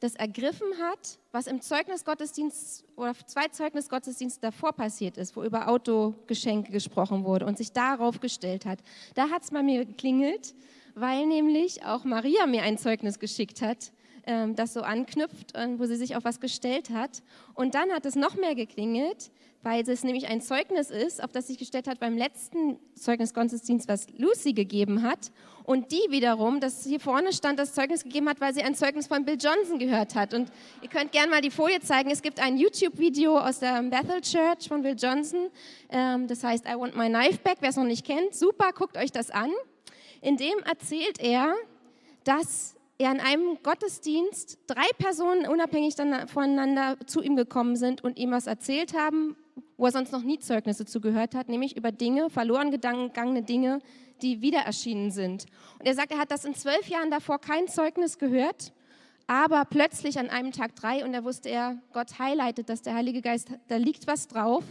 das ergriffen hat, was im Zeugnisgottesdienst oder zwei Zeugnisgottesdienste davor passiert ist, wo über Autogeschenke gesprochen wurde und sich darauf gestellt hat. Da hat es bei mir geklingelt, weil nämlich auch Maria mir ein Zeugnis geschickt hat, ähm, das so anknüpft, wo sie sich auf was gestellt hat. Und dann hat es noch mehr geklingelt, weil es nämlich ein Zeugnis ist, auf das sich gestellt hat beim letzten Zeugnisgottesdienst, was Lucy gegeben hat. Und die wiederum, das hier vorne stand, das Zeugnis gegeben hat, weil sie ein Zeugnis von Bill Johnson gehört hat. Und ihr könnt gerne mal die Folie zeigen. Es gibt ein YouTube-Video aus der Bethel Church von Bill Johnson. Ähm, das heißt I Want My Knife Back. Wer es noch nicht kennt, super, guckt euch das an. In dem erzählt er, dass er in einem Gottesdienst drei Personen unabhängig voneinander zu ihm gekommen sind und ihm was erzählt haben, wo er sonst noch nie Zeugnisse zugehört hat, nämlich über Dinge, verloren gegangene Dinge, die wieder erschienen sind. Und er sagt, er hat das in zwölf Jahren davor kein Zeugnis gehört, aber plötzlich an einem Tag drei und da wusste er, Gott highlightet, dass der Heilige Geist, da liegt was drauf.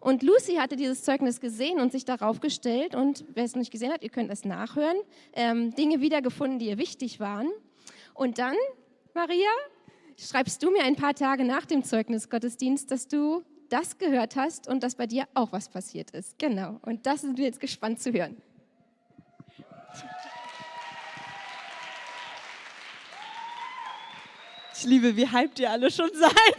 Und Lucy hatte dieses Zeugnis gesehen und sich darauf gestellt und wer es nicht gesehen hat, ihr könnt es nachhören, ähm, Dinge wiedergefunden, die ihr wichtig waren. Und dann, Maria, schreibst du mir ein paar Tage nach dem Zeugnisgottesdienst, dass du das gehört hast und dass bei dir auch was passiert ist. Genau. Und das sind wir jetzt gespannt zu hören. Ich liebe, wie hyped ihr alle schon seid.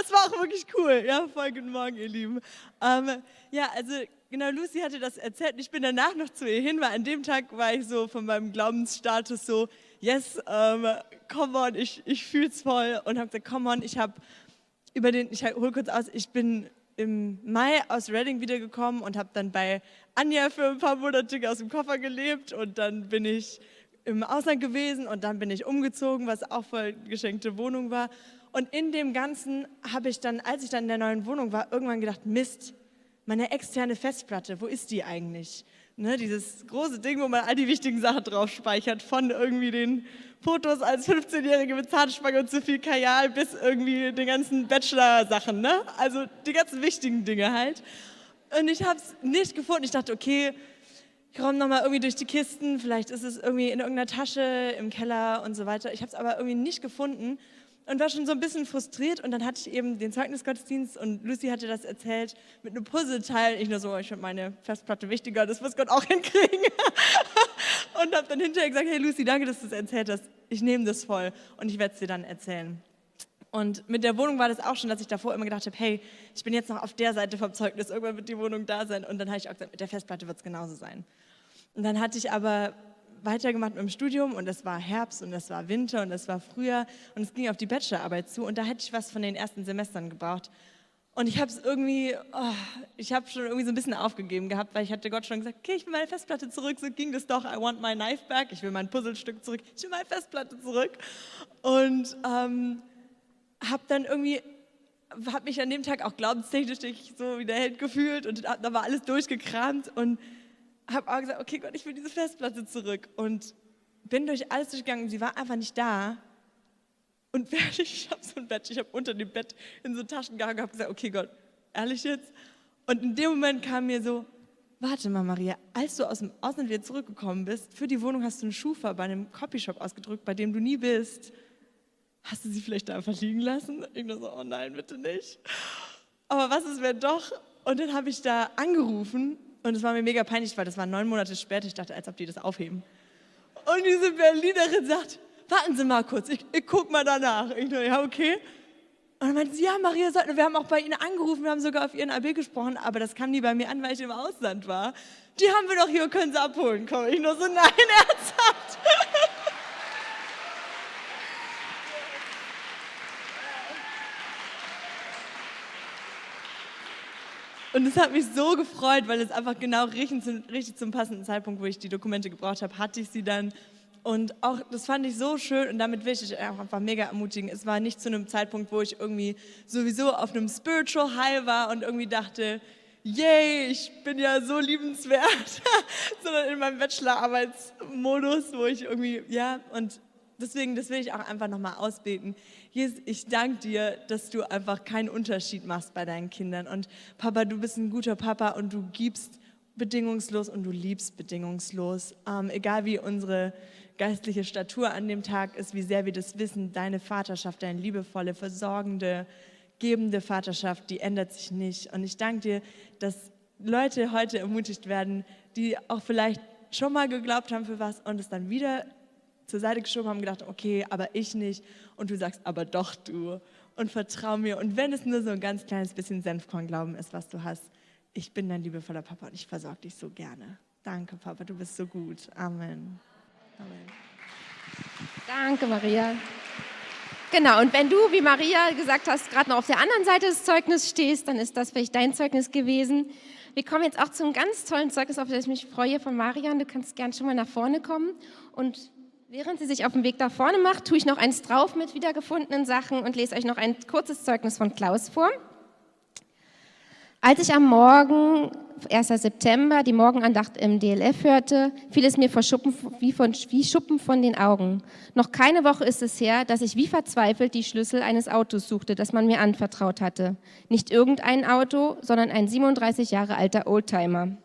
Es war auch wirklich cool. Ja, voll guten Morgen, ihr Lieben. Ähm, ja, also genau, Lucy hatte das erzählt ich bin danach noch zu ihr hin, weil an dem Tag war ich so von meinem Glaubensstatus so, yes, ähm, come on, ich, ich fühle es voll und habe gesagt, come on, ich habe über den, ich hole kurz aus, ich bin im Mai aus Reading wiedergekommen und habe dann bei Anja für ein paar Monate aus dem Koffer gelebt und dann bin ich im Ausland gewesen und dann bin ich umgezogen, was auch voll geschenkte Wohnung war. Und in dem Ganzen habe ich dann, als ich dann in der neuen Wohnung war, irgendwann gedacht, Mist, meine externe Festplatte, wo ist die eigentlich? Ne, dieses große Ding, wo man all die wichtigen Sachen drauf speichert, von irgendwie den Fotos als 15-Jährige mit Zahnspange und zu viel Kajal bis irgendwie den ganzen Bachelor-Sachen, ne? Also die ganzen wichtigen Dinge halt. Und ich habe es nicht gefunden. Ich dachte, okay, ich räume nochmal irgendwie durch die Kisten, vielleicht ist es irgendwie in irgendeiner Tasche, im Keller und so weiter. Ich habe es aber irgendwie nicht gefunden und war schon so ein bisschen frustriert. Und dann hatte ich eben den Zeugnisgottesdienst und Lucy hatte das erzählt mit einem Puzzleteil. Ich nur so, ich finde meine Festplatte wichtiger, das muss Gott auch hinkriegen. und habe dann hinterher gesagt, hey Lucy, danke, dass du es erzählt hast. Ich nehme das voll und ich werde es dir dann erzählen. Und mit der Wohnung war das auch schon, dass ich davor immer gedacht habe, hey, ich bin jetzt noch auf der Seite vom Zeugnis, irgendwann wird die Wohnung da sein. Und dann habe ich auch gesagt, mit der Festplatte wird es genauso sein. Und dann hatte ich aber weitergemacht mit dem Studium und es war Herbst und es war Winter und es war Frühjahr und es ging auf die Bachelorarbeit zu und da hätte ich was von den ersten Semestern gebraucht. Und ich habe es irgendwie, oh, ich habe schon irgendwie so ein bisschen aufgegeben gehabt, weil ich hatte Gott schon gesagt, okay, ich will meine Festplatte zurück, so ging das doch, I want my knife back, ich will mein Puzzlestück zurück, ich will meine Festplatte zurück. Und ähm, habe dann irgendwie, habe mich an dem Tag auch glaubenstechnisch so wie der Held gefühlt und da war alles durchgekramt und habe auch gesagt, okay Gott, ich will diese Festplatte zurück. Und bin durch alles durchgegangen, sie war einfach nicht da. Und während ich, habe so ein Bett, ich habe unter dem Bett in so Taschen gehangen und habe gesagt, okay Gott, ehrlich jetzt? Und in dem Moment kam mir so, warte mal Maria, als du aus dem Ausland wieder zurückgekommen bist, für die Wohnung hast du einen Schufa bei einem Copyshop ausgedrückt, bei dem du nie bist. Hast du sie vielleicht da einfach liegen lassen? Ich nur so, oh nein, bitte nicht. Aber was ist, wenn doch? Und dann habe ich da angerufen und es war mir mega peinlich, weil das war neun Monate später. Ich dachte, als ob die das aufheben. Und diese Berlinerin sagt, warten Sie mal kurz, ich, ich guck mal danach. Ich dachte, ja, okay. Und dann meinte sie, ja, Maria wir haben auch bei Ihnen angerufen, wir haben sogar auf Ihren AB gesprochen, aber das kam nie bei mir an, weil ich im Ausland war. Die haben wir doch hier, können Sie abholen. Komm, ich nur so, nein, ernsthaft. Und es hat mich so gefreut, weil es einfach genau richtig zum, richtig zum passenden Zeitpunkt, wo ich die Dokumente gebraucht habe, hatte ich sie dann. Und auch das fand ich so schön und damit will ich dich einfach mega ermutigen. Es war nicht zu einem Zeitpunkt, wo ich irgendwie sowieso auf einem Spiritual High war und irgendwie dachte, yay, ich bin ja so liebenswert, sondern in meinem Bachelorarbeitsmodus, wo ich irgendwie, ja, und deswegen, das will ich auch einfach nochmal ausbeten. Jesus, ich danke dir, dass du einfach keinen Unterschied machst bei deinen Kindern. Und Papa, du bist ein guter Papa und du gibst bedingungslos und du liebst bedingungslos. Ähm, egal wie unsere geistliche Statur an dem Tag ist, wie sehr wir das wissen, deine Vaterschaft, deine liebevolle, versorgende, gebende Vaterschaft, die ändert sich nicht. Und ich danke dir, dass Leute heute ermutigt werden, die auch vielleicht schon mal geglaubt haben für was und es dann wieder zur Seite geschoben haben gedacht, okay, aber ich nicht. Und du sagst, aber doch du. Und vertrau mir. Und wenn es nur so ein ganz kleines bisschen Senfkornglauben ist, was du hast, ich bin dein liebevoller Papa und ich versorge dich so gerne. Danke, Papa, du bist so gut. Amen. Amen. Danke, Maria. Genau, und wenn du, wie Maria gesagt hast, gerade noch auf der anderen Seite des Zeugnisses stehst, dann ist das vielleicht dein Zeugnis gewesen. Wir kommen jetzt auch zu einem ganz tollen Zeugnis, auf das ich mich freue von Marian. Du kannst gern schon mal nach vorne kommen und Während sie sich auf den Weg da vorne macht, tue ich noch eins drauf mit wiedergefundenen Sachen und lese euch noch ein kurzes Zeugnis von Klaus vor. Als ich am Morgen, 1. September, die Morgenandacht im DLF hörte, fiel es mir Schuppen, wie, von, wie Schuppen von den Augen. Noch keine Woche ist es her, dass ich wie verzweifelt die Schlüssel eines Autos suchte, das man mir anvertraut hatte. Nicht irgendein Auto, sondern ein 37 Jahre alter Oldtimer.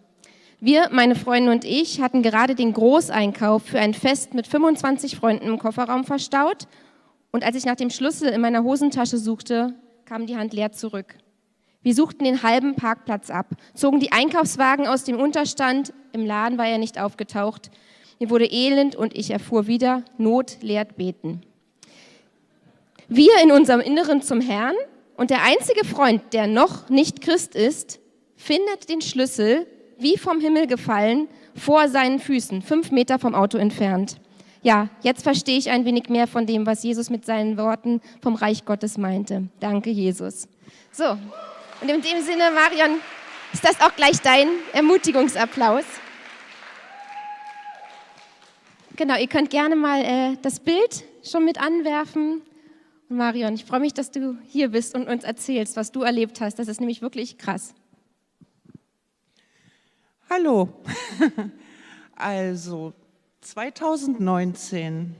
Wir, meine Freunde und ich, hatten gerade den Großeinkauf für ein Fest mit 25 Freunden im Kofferraum verstaut. Und als ich nach dem Schlüssel in meiner Hosentasche suchte, kam die Hand leer zurück. Wir suchten den halben Parkplatz ab, zogen die Einkaufswagen aus dem Unterstand. Im Laden war er nicht aufgetaucht. Mir wurde elend und ich erfuhr wieder, Not lehrt beten. Wir in unserem Inneren zum Herrn und der einzige Freund, der noch nicht Christ ist, findet den Schlüssel, wie vom Himmel gefallen, vor seinen Füßen, fünf Meter vom Auto entfernt. Ja, jetzt verstehe ich ein wenig mehr von dem, was Jesus mit seinen Worten vom Reich Gottes meinte. Danke, Jesus. So, und in dem Sinne, Marion, ist das auch gleich dein Ermutigungsapplaus. Genau, ihr könnt gerne mal äh, das Bild schon mit anwerfen. Marion, ich freue mich, dass du hier bist und uns erzählst, was du erlebt hast. Das ist nämlich wirklich krass. Hallo. Also 2019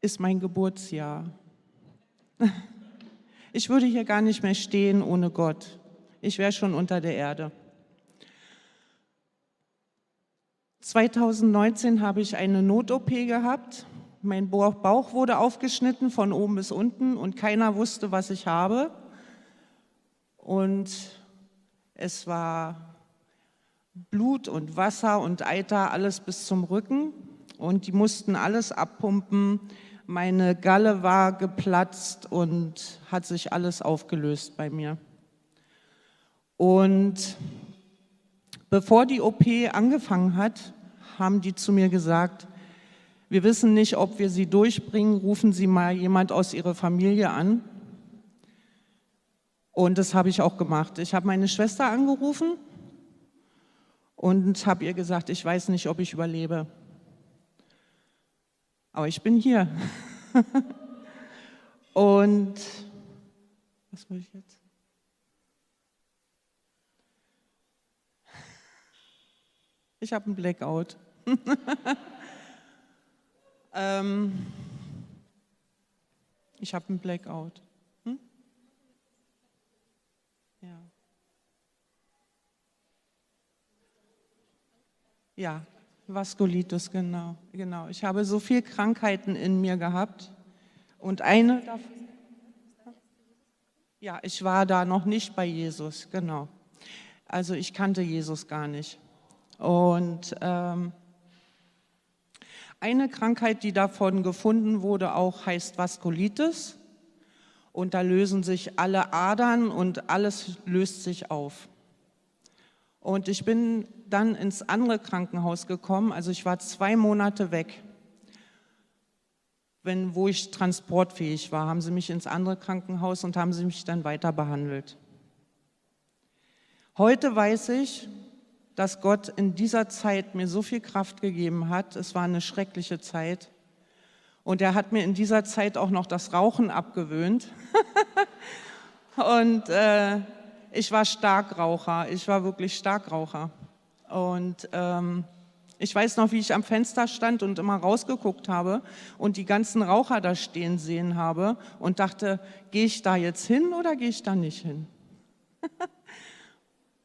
ist mein Geburtsjahr. Ich würde hier gar nicht mehr stehen ohne Gott. Ich wäre schon unter der Erde. 2019 habe ich eine Not-OP gehabt. Mein Bauch wurde aufgeschnitten von oben bis unten und keiner wusste, was ich habe. Und es war Blut und Wasser und Eiter, alles bis zum Rücken. Und die mussten alles abpumpen. Meine Galle war geplatzt und hat sich alles aufgelöst bei mir. Und bevor die OP angefangen hat, haben die zu mir gesagt, wir wissen nicht, ob wir sie durchbringen, rufen Sie mal jemand aus Ihrer Familie an. Und das habe ich auch gemacht. Ich habe meine Schwester angerufen und habe ihr gesagt, ich weiß nicht, ob ich überlebe. Aber ich bin hier. und was wollte ich jetzt? Ich habe einen Blackout. ähm, ich habe einen Blackout. Ja, Vaskulitis, genau, genau. Ich habe so viele Krankheiten in mir gehabt und eine davon. Ja, ich war da noch nicht bei Jesus, genau. Also ich kannte Jesus gar nicht. Und ähm, eine Krankheit, die davon gefunden wurde, auch heißt Vaskulitis. Und da lösen sich alle Adern und alles löst sich auf. Und ich bin dann ins andere Krankenhaus gekommen. Also ich war zwei Monate weg. Wenn, wo ich transportfähig war, haben sie mich ins andere Krankenhaus und haben sie mich dann weiter behandelt. Heute weiß ich, dass Gott in dieser Zeit mir so viel Kraft gegeben hat. Es war eine schreckliche Zeit. Und er hat mir in dieser Zeit auch noch das Rauchen abgewöhnt. und äh, ich war Starkraucher. Ich war wirklich Starkraucher. Und ähm, ich weiß noch, wie ich am Fenster stand und immer rausgeguckt habe und die ganzen Raucher da stehen sehen habe und dachte, gehe ich da jetzt hin oder gehe ich da nicht hin?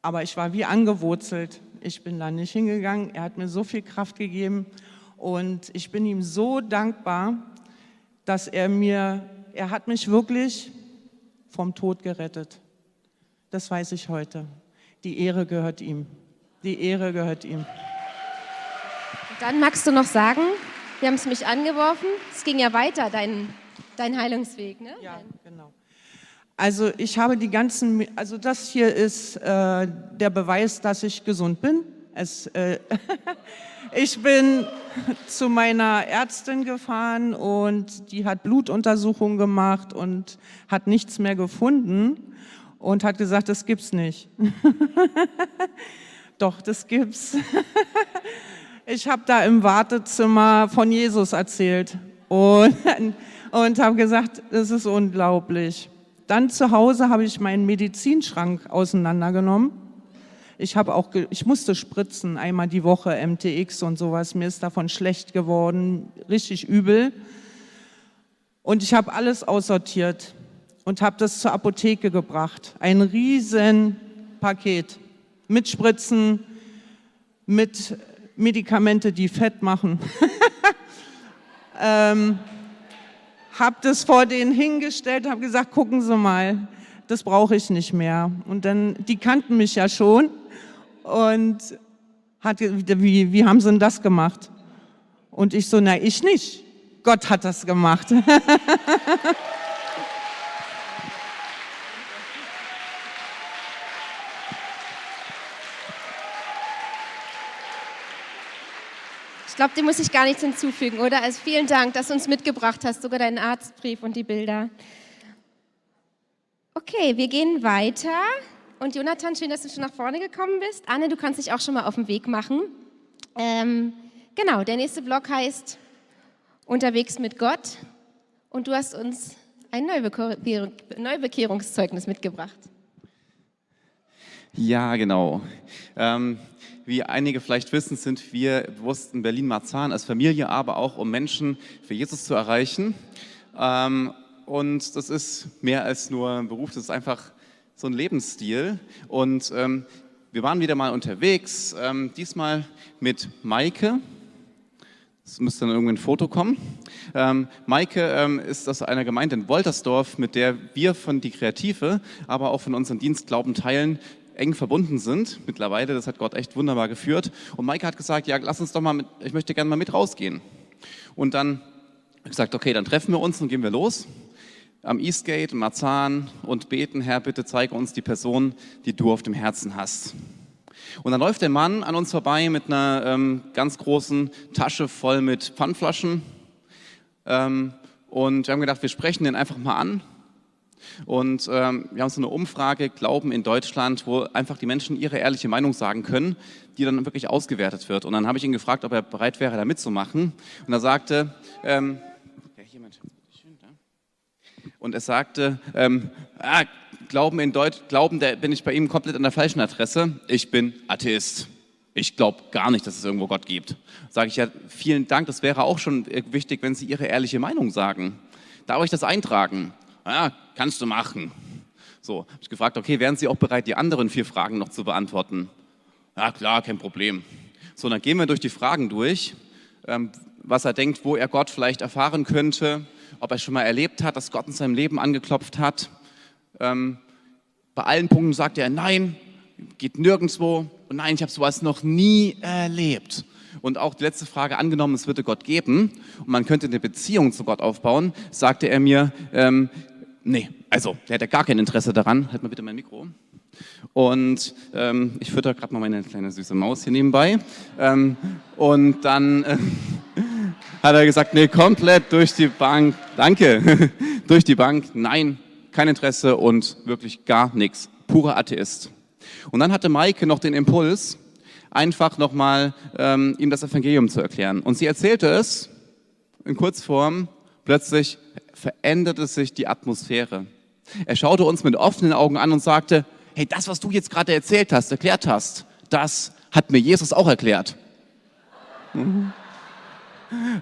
Aber ich war wie angewurzelt. Ich bin da nicht hingegangen. Er hat mir so viel Kraft gegeben und ich bin ihm so dankbar, dass er mir, er hat mich wirklich vom Tod gerettet. Das weiß ich heute. Die Ehre gehört ihm. Die Ehre gehört ihm. Dann magst du noch sagen, wir haben es mich angeworfen, es ging ja weiter, dein, dein Heilungsweg, ne? Ja, genau. Also ich habe die ganzen, also das hier ist äh, der Beweis, dass ich gesund bin. Es, äh, ich bin zu meiner Ärztin gefahren und die hat Blutuntersuchungen gemacht und hat nichts mehr gefunden und hat gesagt, das gibt's nicht. Doch, das gibt's. ich habe da im Wartezimmer von Jesus erzählt und, und habe gesagt, das ist unglaublich. Dann zu Hause habe ich meinen Medizinschrank auseinandergenommen. Ich habe auch, ich musste spritzen einmal die Woche MTX und sowas. Mir ist davon schlecht geworden, richtig übel. Und ich habe alles aussortiert und habe das zur Apotheke gebracht. Ein riesen Paket mit Spritzen, mit Medikamente, die Fett machen. ähm, habe das vor denen hingestellt, habe gesagt, gucken Sie mal, das brauche ich nicht mehr. Und dann, die kannten mich ja schon und hat, wie, wie haben sie denn das gemacht? Und ich so, na, ich nicht. Gott hat das gemacht. Ich glaube, dem muss ich gar nichts hinzufügen, oder? Also vielen Dank, dass du uns mitgebracht hast, sogar deinen Arztbrief und die Bilder. Okay, wir gehen weiter. Und Jonathan, schön, dass du schon nach vorne gekommen bist. Anne, du kannst dich auch schon mal auf den Weg machen. Ähm, genau, der nächste Blog heißt Unterwegs mit Gott. Und du hast uns ein Neubekehrungszeugnis mitgebracht. Ja, genau. Ähm, wie einige vielleicht wissen, sind wir bewusst in Berlin-Marzahn als Familie, aber auch um Menschen für Jesus zu erreichen. Ähm, und das ist mehr als nur ein Beruf, das ist einfach so ein Lebensstil. Und ähm, wir waren wieder mal unterwegs, ähm, diesmal mit Maike. Es müsste dann irgendwie ein Foto kommen. Ähm, Maike ähm, ist aus einer Gemeinde in Woltersdorf, mit der wir von die Kreative, aber auch von unserem Dienstglauben teilen, eng verbunden sind mittlerweile. Das hat Gott echt wunderbar geführt. Und Maike hat gesagt, ja, lass uns doch mal, mit, ich möchte gerne mal mit rausgehen. Und dann gesagt, okay, dann treffen wir uns und gehen wir los am Eastgate, Marzahn und beten, Herr, bitte zeige uns die Person, die du auf dem Herzen hast. Und dann läuft der Mann an uns vorbei mit einer ähm, ganz großen Tasche voll mit Pfandflaschen. Ähm, und wir haben gedacht, wir sprechen den einfach mal an und ähm, wir haben so eine Umfrage, Glauben in Deutschland, wo einfach die Menschen ihre ehrliche Meinung sagen können, die dann wirklich ausgewertet wird. Und dann habe ich ihn gefragt, ob er bereit wäre, da mitzumachen. Und er sagte, ähm, und er sagte, ähm, ah, Glauben in Deutsch, Glauben, da bin ich bei ihm komplett an der falschen Adresse. Ich bin Atheist. Ich glaube gar nicht, dass es irgendwo Gott gibt. Sage ich ja, vielen Dank, das wäre auch schon wichtig, wenn Sie Ihre ehrliche Meinung sagen. Darf ich das eintragen? Ja, kannst du machen. So, habe ich gefragt, okay, wären Sie auch bereit, die anderen vier Fragen noch zu beantworten? Ja, klar, kein Problem. So, dann gehen wir durch die Fragen durch, ähm, was er denkt, wo er Gott vielleicht erfahren könnte, ob er schon mal erlebt hat, dass Gott in seinem Leben angeklopft hat. Ähm, bei allen Punkten sagt er, nein, geht nirgendwo und nein, ich habe sowas noch nie erlebt. Und auch die letzte Frage, angenommen, es würde Gott geben und man könnte eine Beziehung zu Gott aufbauen, sagte er mir, ähm, Nee, also der hat ja gar kein Interesse daran. Halt mal bitte mein Mikro. Und ähm, ich fütter gerade mal meine kleine süße Maus hier nebenbei. Ähm, und dann äh, hat er gesagt, nee, komplett durch die Bank. Danke. durch die Bank. Nein, kein Interesse und wirklich gar nichts. Purer Atheist. Und dann hatte Maike noch den Impuls, einfach nochmal ähm, ihm das Evangelium zu erklären. Und sie erzählte es in Kurzform plötzlich veränderte sich die Atmosphäre. Er schaute uns mit offenen Augen an und sagte, hey, das, was du jetzt gerade erzählt hast, erklärt hast, das hat mir Jesus auch erklärt. Mhm.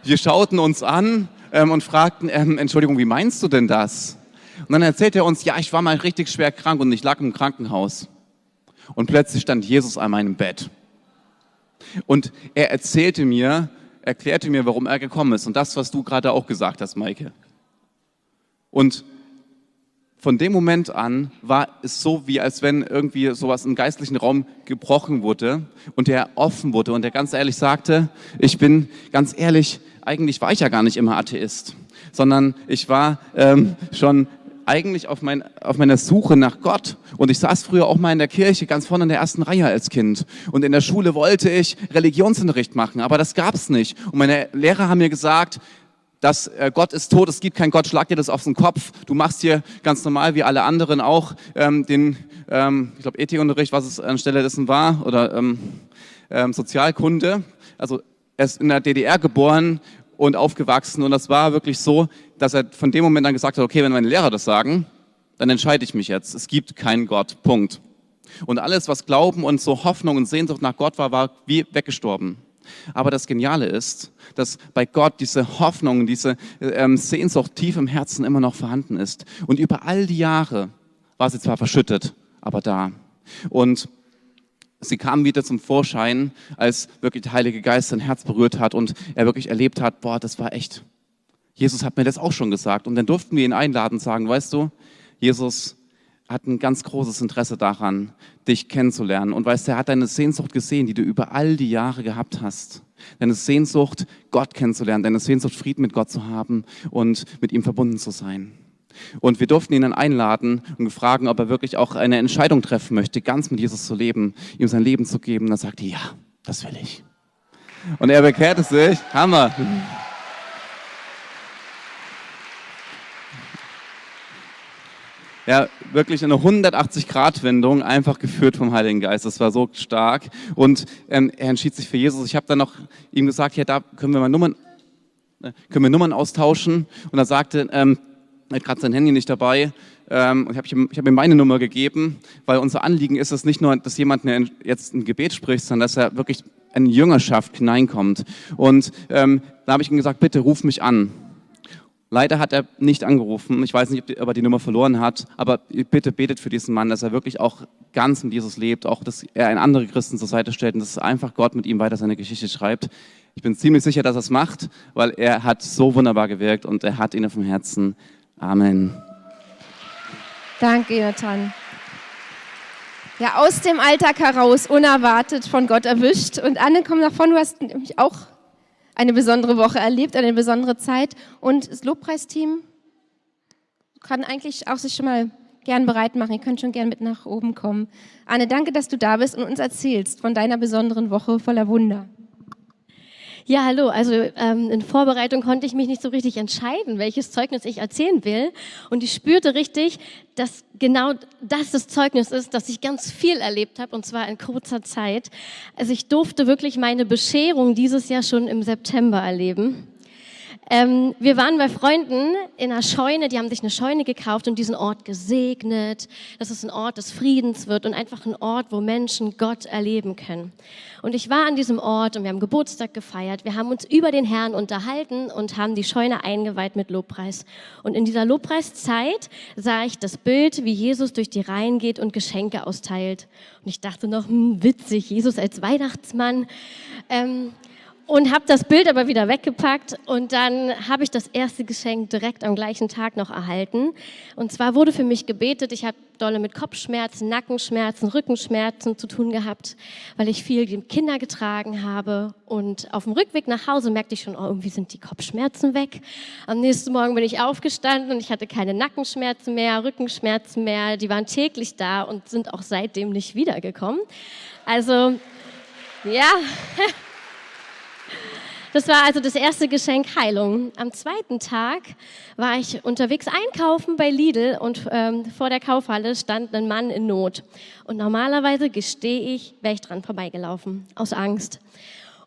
Wir schauten uns an ähm, und fragten, ähm, Entschuldigung, wie meinst du denn das? Und dann erzählte er uns, ja, ich war mal richtig schwer krank und ich lag im Krankenhaus. Und plötzlich stand Jesus an meinem Bett. Und er erzählte mir, erklärte mir, warum er gekommen ist. Und das, was du gerade auch gesagt hast, Maike. Und von dem Moment an war es so, wie als wenn irgendwie sowas im geistlichen Raum gebrochen wurde und er offen wurde und er ganz ehrlich sagte, ich bin ganz ehrlich, eigentlich war ich ja gar nicht immer Atheist, sondern ich war ähm, schon eigentlich auf, mein, auf meiner Suche nach Gott. Und ich saß früher auch mal in der Kirche ganz vorne in der ersten Reihe als Kind. Und in der Schule wollte ich Religionsunterricht machen, aber das gab es nicht. Und meine Lehrer haben mir gesagt, dass äh, Gott ist tot, es gibt keinen Gott, schlag dir das auf den Kopf. Du machst hier ganz normal wie alle anderen auch ähm, den, ähm, ich glaube, Ethikunterricht, was es anstelle dessen war, oder ähm, ähm, Sozialkunde. Also er ist in der DDR geboren und aufgewachsen und das war wirklich so, dass er von dem Moment an gesagt hat, okay, wenn meine Lehrer das sagen, dann entscheide ich mich jetzt. Es gibt keinen Gott, Punkt. Und alles, was Glauben und so Hoffnung und Sehnsucht nach Gott war, war wie weggestorben. Aber das Geniale ist, dass bei Gott diese Hoffnung, diese ähm, Sehnsucht tief im Herzen immer noch vorhanden ist. Und über all die Jahre war sie zwar verschüttet, aber da. Und sie kam wieder zum Vorschein, als wirklich der Heilige Geist sein Herz berührt hat und er wirklich erlebt hat, boah, das war echt. Jesus hat mir das auch schon gesagt. Und dann durften wir ihn einladen und sagen, weißt du, Jesus, hat ein ganz großes Interesse daran, dich kennenzulernen. Und weißt du, er hat deine Sehnsucht gesehen, die du über all die Jahre gehabt hast. Deine Sehnsucht, Gott kennenzulernen, deine Sehnsucht, Frieden mit Gott zu haben und mit ihm verbunden zu sein. Und wir durften ihn dann einladen und fragen, ob er wirklich auch eine Entscheidung treffen möchte, ganz mit Jesus zu leben, ihm sein Leben zu geben. Und er sagte, ja, das will ich. Und er bekehrte sich. Hammer. Ja, wirklich eine 180-Grad-Wendung, einfach geführt vom Heiligen Geist. Das war so stark. Und ähm, er entschied sich für Jesus. Ich habe dann noch ihm gesagt, ja, da können wir mal Nummern, äh, können wir Nummern austauschen. Und er sagte, ähm, er hat gerade sein Handy nicht dabei. Ähm, ich habe ihm, meine Nummer gegeben, weil unser Anliegen ist es nicht nur, dass jemand jetzt ein Gebet spricht, sondern dass er wirklich in Jüngerschaft hineinkommt. Und ähm, da habe ich ihm gesagt, bitte ruf mich an. Leider hat er nicht angerufen. Ich weiß nicht, ob er die Nummer verloren hat, aber bitte betet für diesen Mann, dass er wirklich auch ganz mit Jesus lebt, auch dass er einen anderen Christen zur Seite stellt und dass einfach Gott mit ihm weiter seine Geschichte schreibt. Ich bin ziemlich sicher, dass er es macht, weil er hat so wunderbar gewirkt und er hat ihn auf dem Herzen. Amen. Danke, Jonathan. Ja, aus dem Alltag heraus, unerwartet von Gott erwischt. Und Anne, komm davon, du hast nämlich auch eine besondere Woche erlebt, eine besondere Zeit. Und das Lobpreisteam kann eigentlich auch sich schon mal gern bereit machen. Ihr könnt schon gern mit nach oben kommen. Anne, danke, dass du da bist und uns erzählst von deiner besonderen Woche voller Wunder. Ja, hallo. Also ähm, in Vorbereitung konnte ich mich nicht so richtig entscheiden, welches Zeugnis ich erzählen will. Und ich spürte richtig, dass genau das das Zeugnis ist, dass ich ganz viel erlebt habe, und zwar in kurzer Zeit. Also ich durfte wirklich meine Bescherung dieses Jahr schon im September erleben. Ähm, wir waren bei Freunden in einer Scheune, die haben sich eine Scheune gekauft und diesen Ort gesegnet, dass es ein Ort des Friedens wird und einfach ein Ort, wo Menschen Gott erleben können. Und ich war an diesem Ort und wir haben Geburtstag gefeiert, wir haben uns über den Herrn unterhalten und haben die Scheune eingeweiht mit Lobpreis. Und in dieser Lobpreiszeit sah ich das Bild, wie Jesus durch die Reihen geht und Geschenke austeilt. Und ich dachte noch, hm, witzig, Jesus als Weihnachtsmann. Ähm, und habe das Bild aber wieder weggepackt und dann habe ich das erste Geschenk direkt am gleichen Tag noch erhalten. Und zwar wurde für mich gebetet, ich habe dolle mit Kopfschmerzen, Nackenschmerzen, Rückenschmerzen zu tun gehabt, weil ich viel Kinder getragen habe. Und auf dem Rückweg nach Hause merkte ich schon, oh, irgendwie sind die Kopfschmerzen weg. Am nächsten Morgen bin ich aufgestanden und ich hatte keine Nackenschmerzen mehr, Rückenschmerzen mehr. Die waren täglich da und sind auch seitdem nicht wiedergekommen. Also, ja. Das war also das erste Geschenk Heilung. Am zweiten Tag war ich unterwegs einkaufen bei Lidl und ähm, vor der Kaufhalle stand ein Mann in Not. Und normalerweise gestehe ich, wäre ich dran vorbeigelaufen, aus Angst.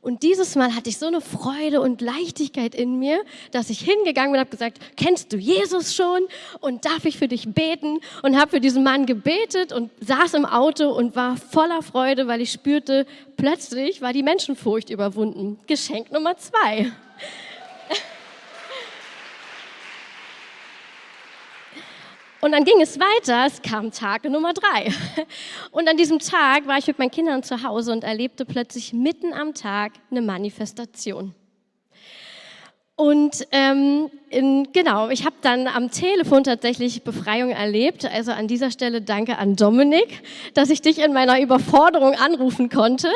Und dieses Mal hatte ich so eine Freude und Leichtigkeit in mir, dass ich hingegangen bin und habe gesagt, kennst du Jesus schon? Und darf ich für dich beten? Und habe für diesen Mann gebetet und saß im Auto und war voller Freude, weil ich spürte, plötzlich war die Menschenfurcht überwunden. Geschenk Nummer zwei. Und dann ging es weiter, es kam Tag Nummer drei. Und an diesem Tag war ich mit meinen Kindern zu Hause und erlebte plötzlich mitten am Tag eine Manifestation. Und ähm, in, genau, ich habe dann am Telefon tatsächlich Befreiung erlebt. Also an dieser Stelle danke an Dominik, dass ich dich in meiner Überforderung anrufen konnte.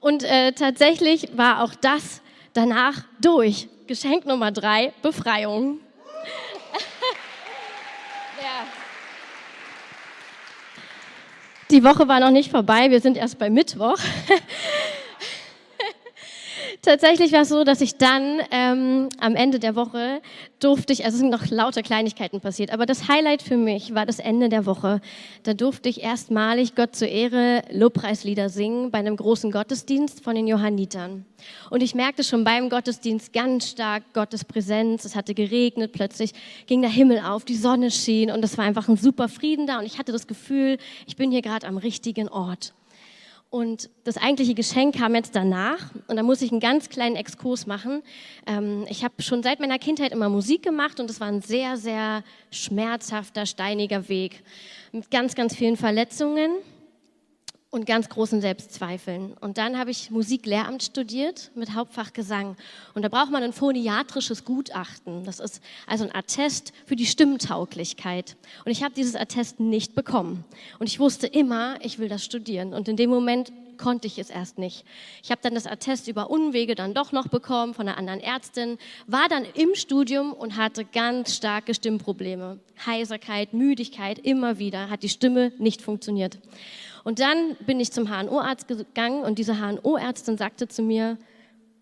Und äh, tatsächlich war auch das danach durch. Geschenk Nummer drei, Befreiung. Die Woche war noch nicht vorbei, wir sind erst bei Mittwoch. Tatsächlich war es so, dass ich dann ähm, am Ende der Woche durfte ich, also es sind noch lauter Kleinigkeiten passiert, aber das Highlight für mich war das Ende der Woche. Da durfte ich erstmalig Gott zur Ehre Lobpreislieder singen bei einem großen Gottesdienst von den Johannitern. Und ich merkte schon beim Gottesdienst ganz stark Gottes Präsenz. Es hatte geregnet, plötzlich ging der Himmel auf, die Sonne schien und es war einfach ein super Frieden da und ich hatte das Gefühl, ich bin hier gerade am richtigen Ort. Und das eigentliche Geschenk kam jetzt danach. Und da muss ich einen ganz kleinen Exkurs machen. Ähm, ich habe schon seit meiner Kindheit immer Musik gemacht und es war ein sehr, sehr schmerzhafter, steiniger Weg mit ganz, ganz vielen Verletzungen. Und ganz großen Selbstzweifeln. Und dann habe ich Musiklehramt studiert mit Hauptfach Gesang. Und da braucht man ein phoniatrisches Gutachten. Das ist also ein Attest für die Stimmtauglichkeit. Und ich habe dieses Attest nicht bekommen. Und ich wusste immer, ich will das studieren. Und in dem Moment konnte ich es erst nicht. Ich habe dann das Attest über Unwege dann doch noch bekommen von einer anderen Ärztin, war dann im Studium und hatte ganz starke Stimmprobleme. Heiserkeit, Müdigkeit, immer wieder hat die Stimme nicht funktioniert. Und dann bin ich zum HNO-Arzt gegangen und diese HNO-Ärztin sagte zu mir,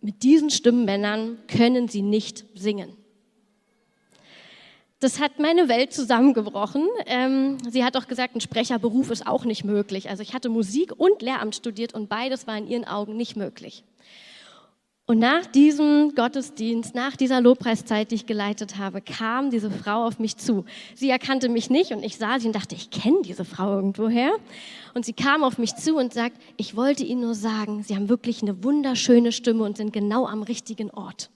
mit diesen Stimmbändern können Sie nicht singen. Das hat meine Welt zusammengebrochen. Ähm, sie hat auch gesagt, ein Sprecherberuf ist auch nicht möglich. Also ich hatte Musik und Lehramt studiert und beides war in ihren Augen nicht möglich. Und nach diesem Gottesdienst, nach dieser Lobpreiszeit, die ich geleitet habe, kam diese Frau auf mich zu. Sie erkannte mich nicht und ich sah sie und dachte, ich kenne diese Frau irgendwoher. Und sie kam auf mich zu und sagt, ich wollte Ihnen nur sagen, Sie haben wirklich eine wunderschöne Stimme und sind genau am richtigen Ort.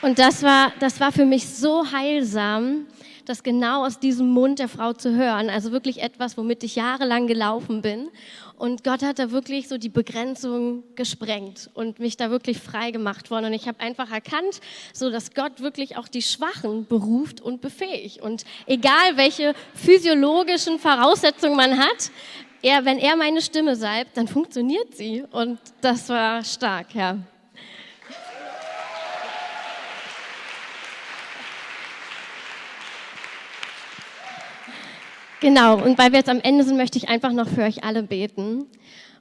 Und das war, das war für mich so heilsam, das genau aus diesem Mund der Frau zu hören. Also wirklich etwas, womit ich jahrelang gelaufen bin. Und Gott hat da wirklich so die Begrenzung gesprengt und mich da wirklich frei gemacht worden. Und ich habe einfach erkannt, so dass Gott wirklich auch die Schwachen beruft und befähigt. Und egal welche physiologischen Voraussetzungen man hat, er, wenn er meine Stimme salbt, dann funktioniert sie. Und das war stark, ja. Genau, und weil wir jetzt am Ende sind, möchte ich einfach noch für euch alle beten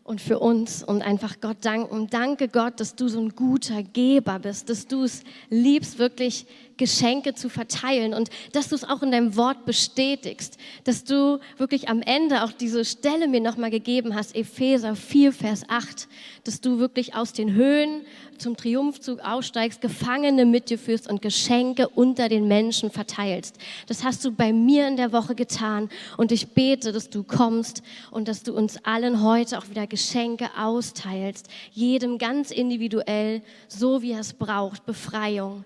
und für uns und einfach Gott danken. Danke Gott, dass du so ein guter Geber bist, dass du es liebst, wirklich Geschenke zu verteilen und dass du es auch in deinem Wort bestätigst, dass du wirklich am Ende auch diese Stelle mir nochmal gegeben hast, Epheser 4, Vers 8, dass du wirklich aus den Höhen zum Triumphzug aussteigst, Gefangene mit dir führst und Geschenke unter den Menschen verteilst. Das hast du bei mir in der Woche getan und ich bete, dass du kommst und dass du uns allen heute auch wieder Geschenke austeilst, jedem ganz individuell, so wie er es braucht, Befreiung,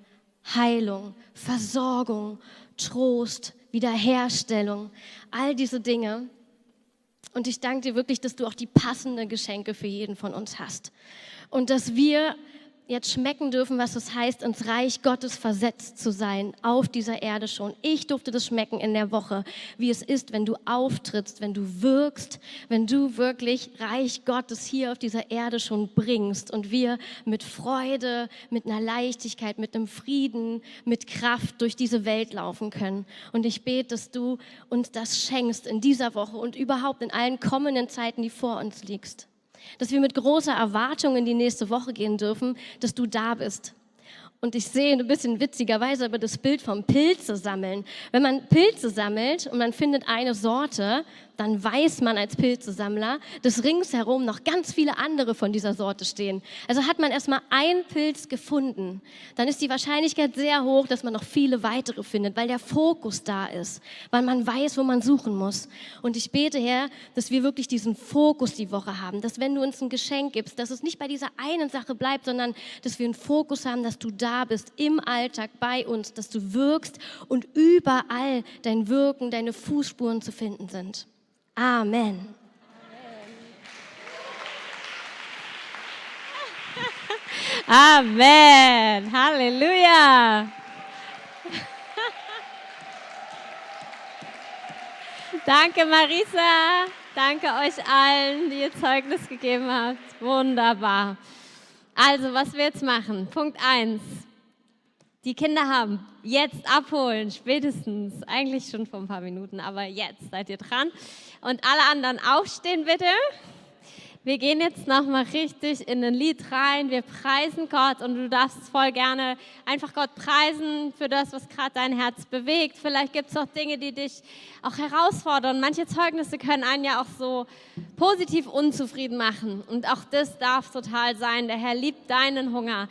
Heilung, Versorgung, Trost, Wiederherstellung, all diese Dinge. Und ich danke dir wirklich, dass du auch die passenden Geschenke für jeden von uns hast. Und dass wir jetzt schmecken dürfen, was es heißt, ins Reich Gottes versetzt zu sein, auf dieser Erde schon. Ich durfte das schmecken in der Woche, wie es ist, wenn du auftrittst, wenn du wirkst, wenn du wirklich Reich Gottes hier auf dieser Erde schon bringst und wir mit Freude, mit einer Leichtigkeit, mit einem Frieden, mit Kraft durch diese Welt laufen können. Und ich bete, dass du uns das schenkst in dieser Woche und überhaupt in allen kommenden Zeiten, die vor uns liegst dass wir mit großer Erwartung in die nächste Woche gehen dürfen, dass du da bist. Und ich sehe ein bisschen witzigerweise aber das Bild vom Pilze sammeln. Wenn man Pilze sammelt und man findet eine Sorte, dann weiß man als Pilzesammler, dass ringsherum noch ganz viele andere von dieser Sorte stehen. Also hat man erstmal einen Pilz gefunden, dann ist die Wahrscheinlichkeit sehr hoch, dass man noch viele weitere findet, weil der Fokus da ist, weil man weiß, wo man suchen muss. Und ich bete, Herr, dass wir wirklich diesen Fokus die Woche haben, dass wenn du uns ein Geschenk gibst, dass es nicht bei dieser einen Sache bleibt, sondern dass wir einen Fokus haben, dass du da bist im Alltag bei uns, dass du wirkst und überall dein Wirken, deine Fußspuren zu finden sind. Amen. Amen. Halleluja. Danke, Marisa. Danke euch allen, die ihr Zeugnis gegeben habt. Wunderbar. Also, was wir jetzt machen. Punkt 1. Die Kinder haben jetzt abholen, spätestens, eigentlich schon vor ein paar Minuten, aber jetzt seid ihr dran. Und alle anderen aufstehen bitte. Wir gehen jetzt nochmal richtig in ein Lied rein. Wir preisen Gott und du darfst voll gerne einfach Gott preisen für das, was gerade dein Herz bewegt. Vielleicht gibt es auch Dinge, die dich auch herausfordern. Manche Zeugnisse können einen ja auch so positiv unzufrieden machen. Und auch das darf total sein. Der Herr liebt deinen Hunger.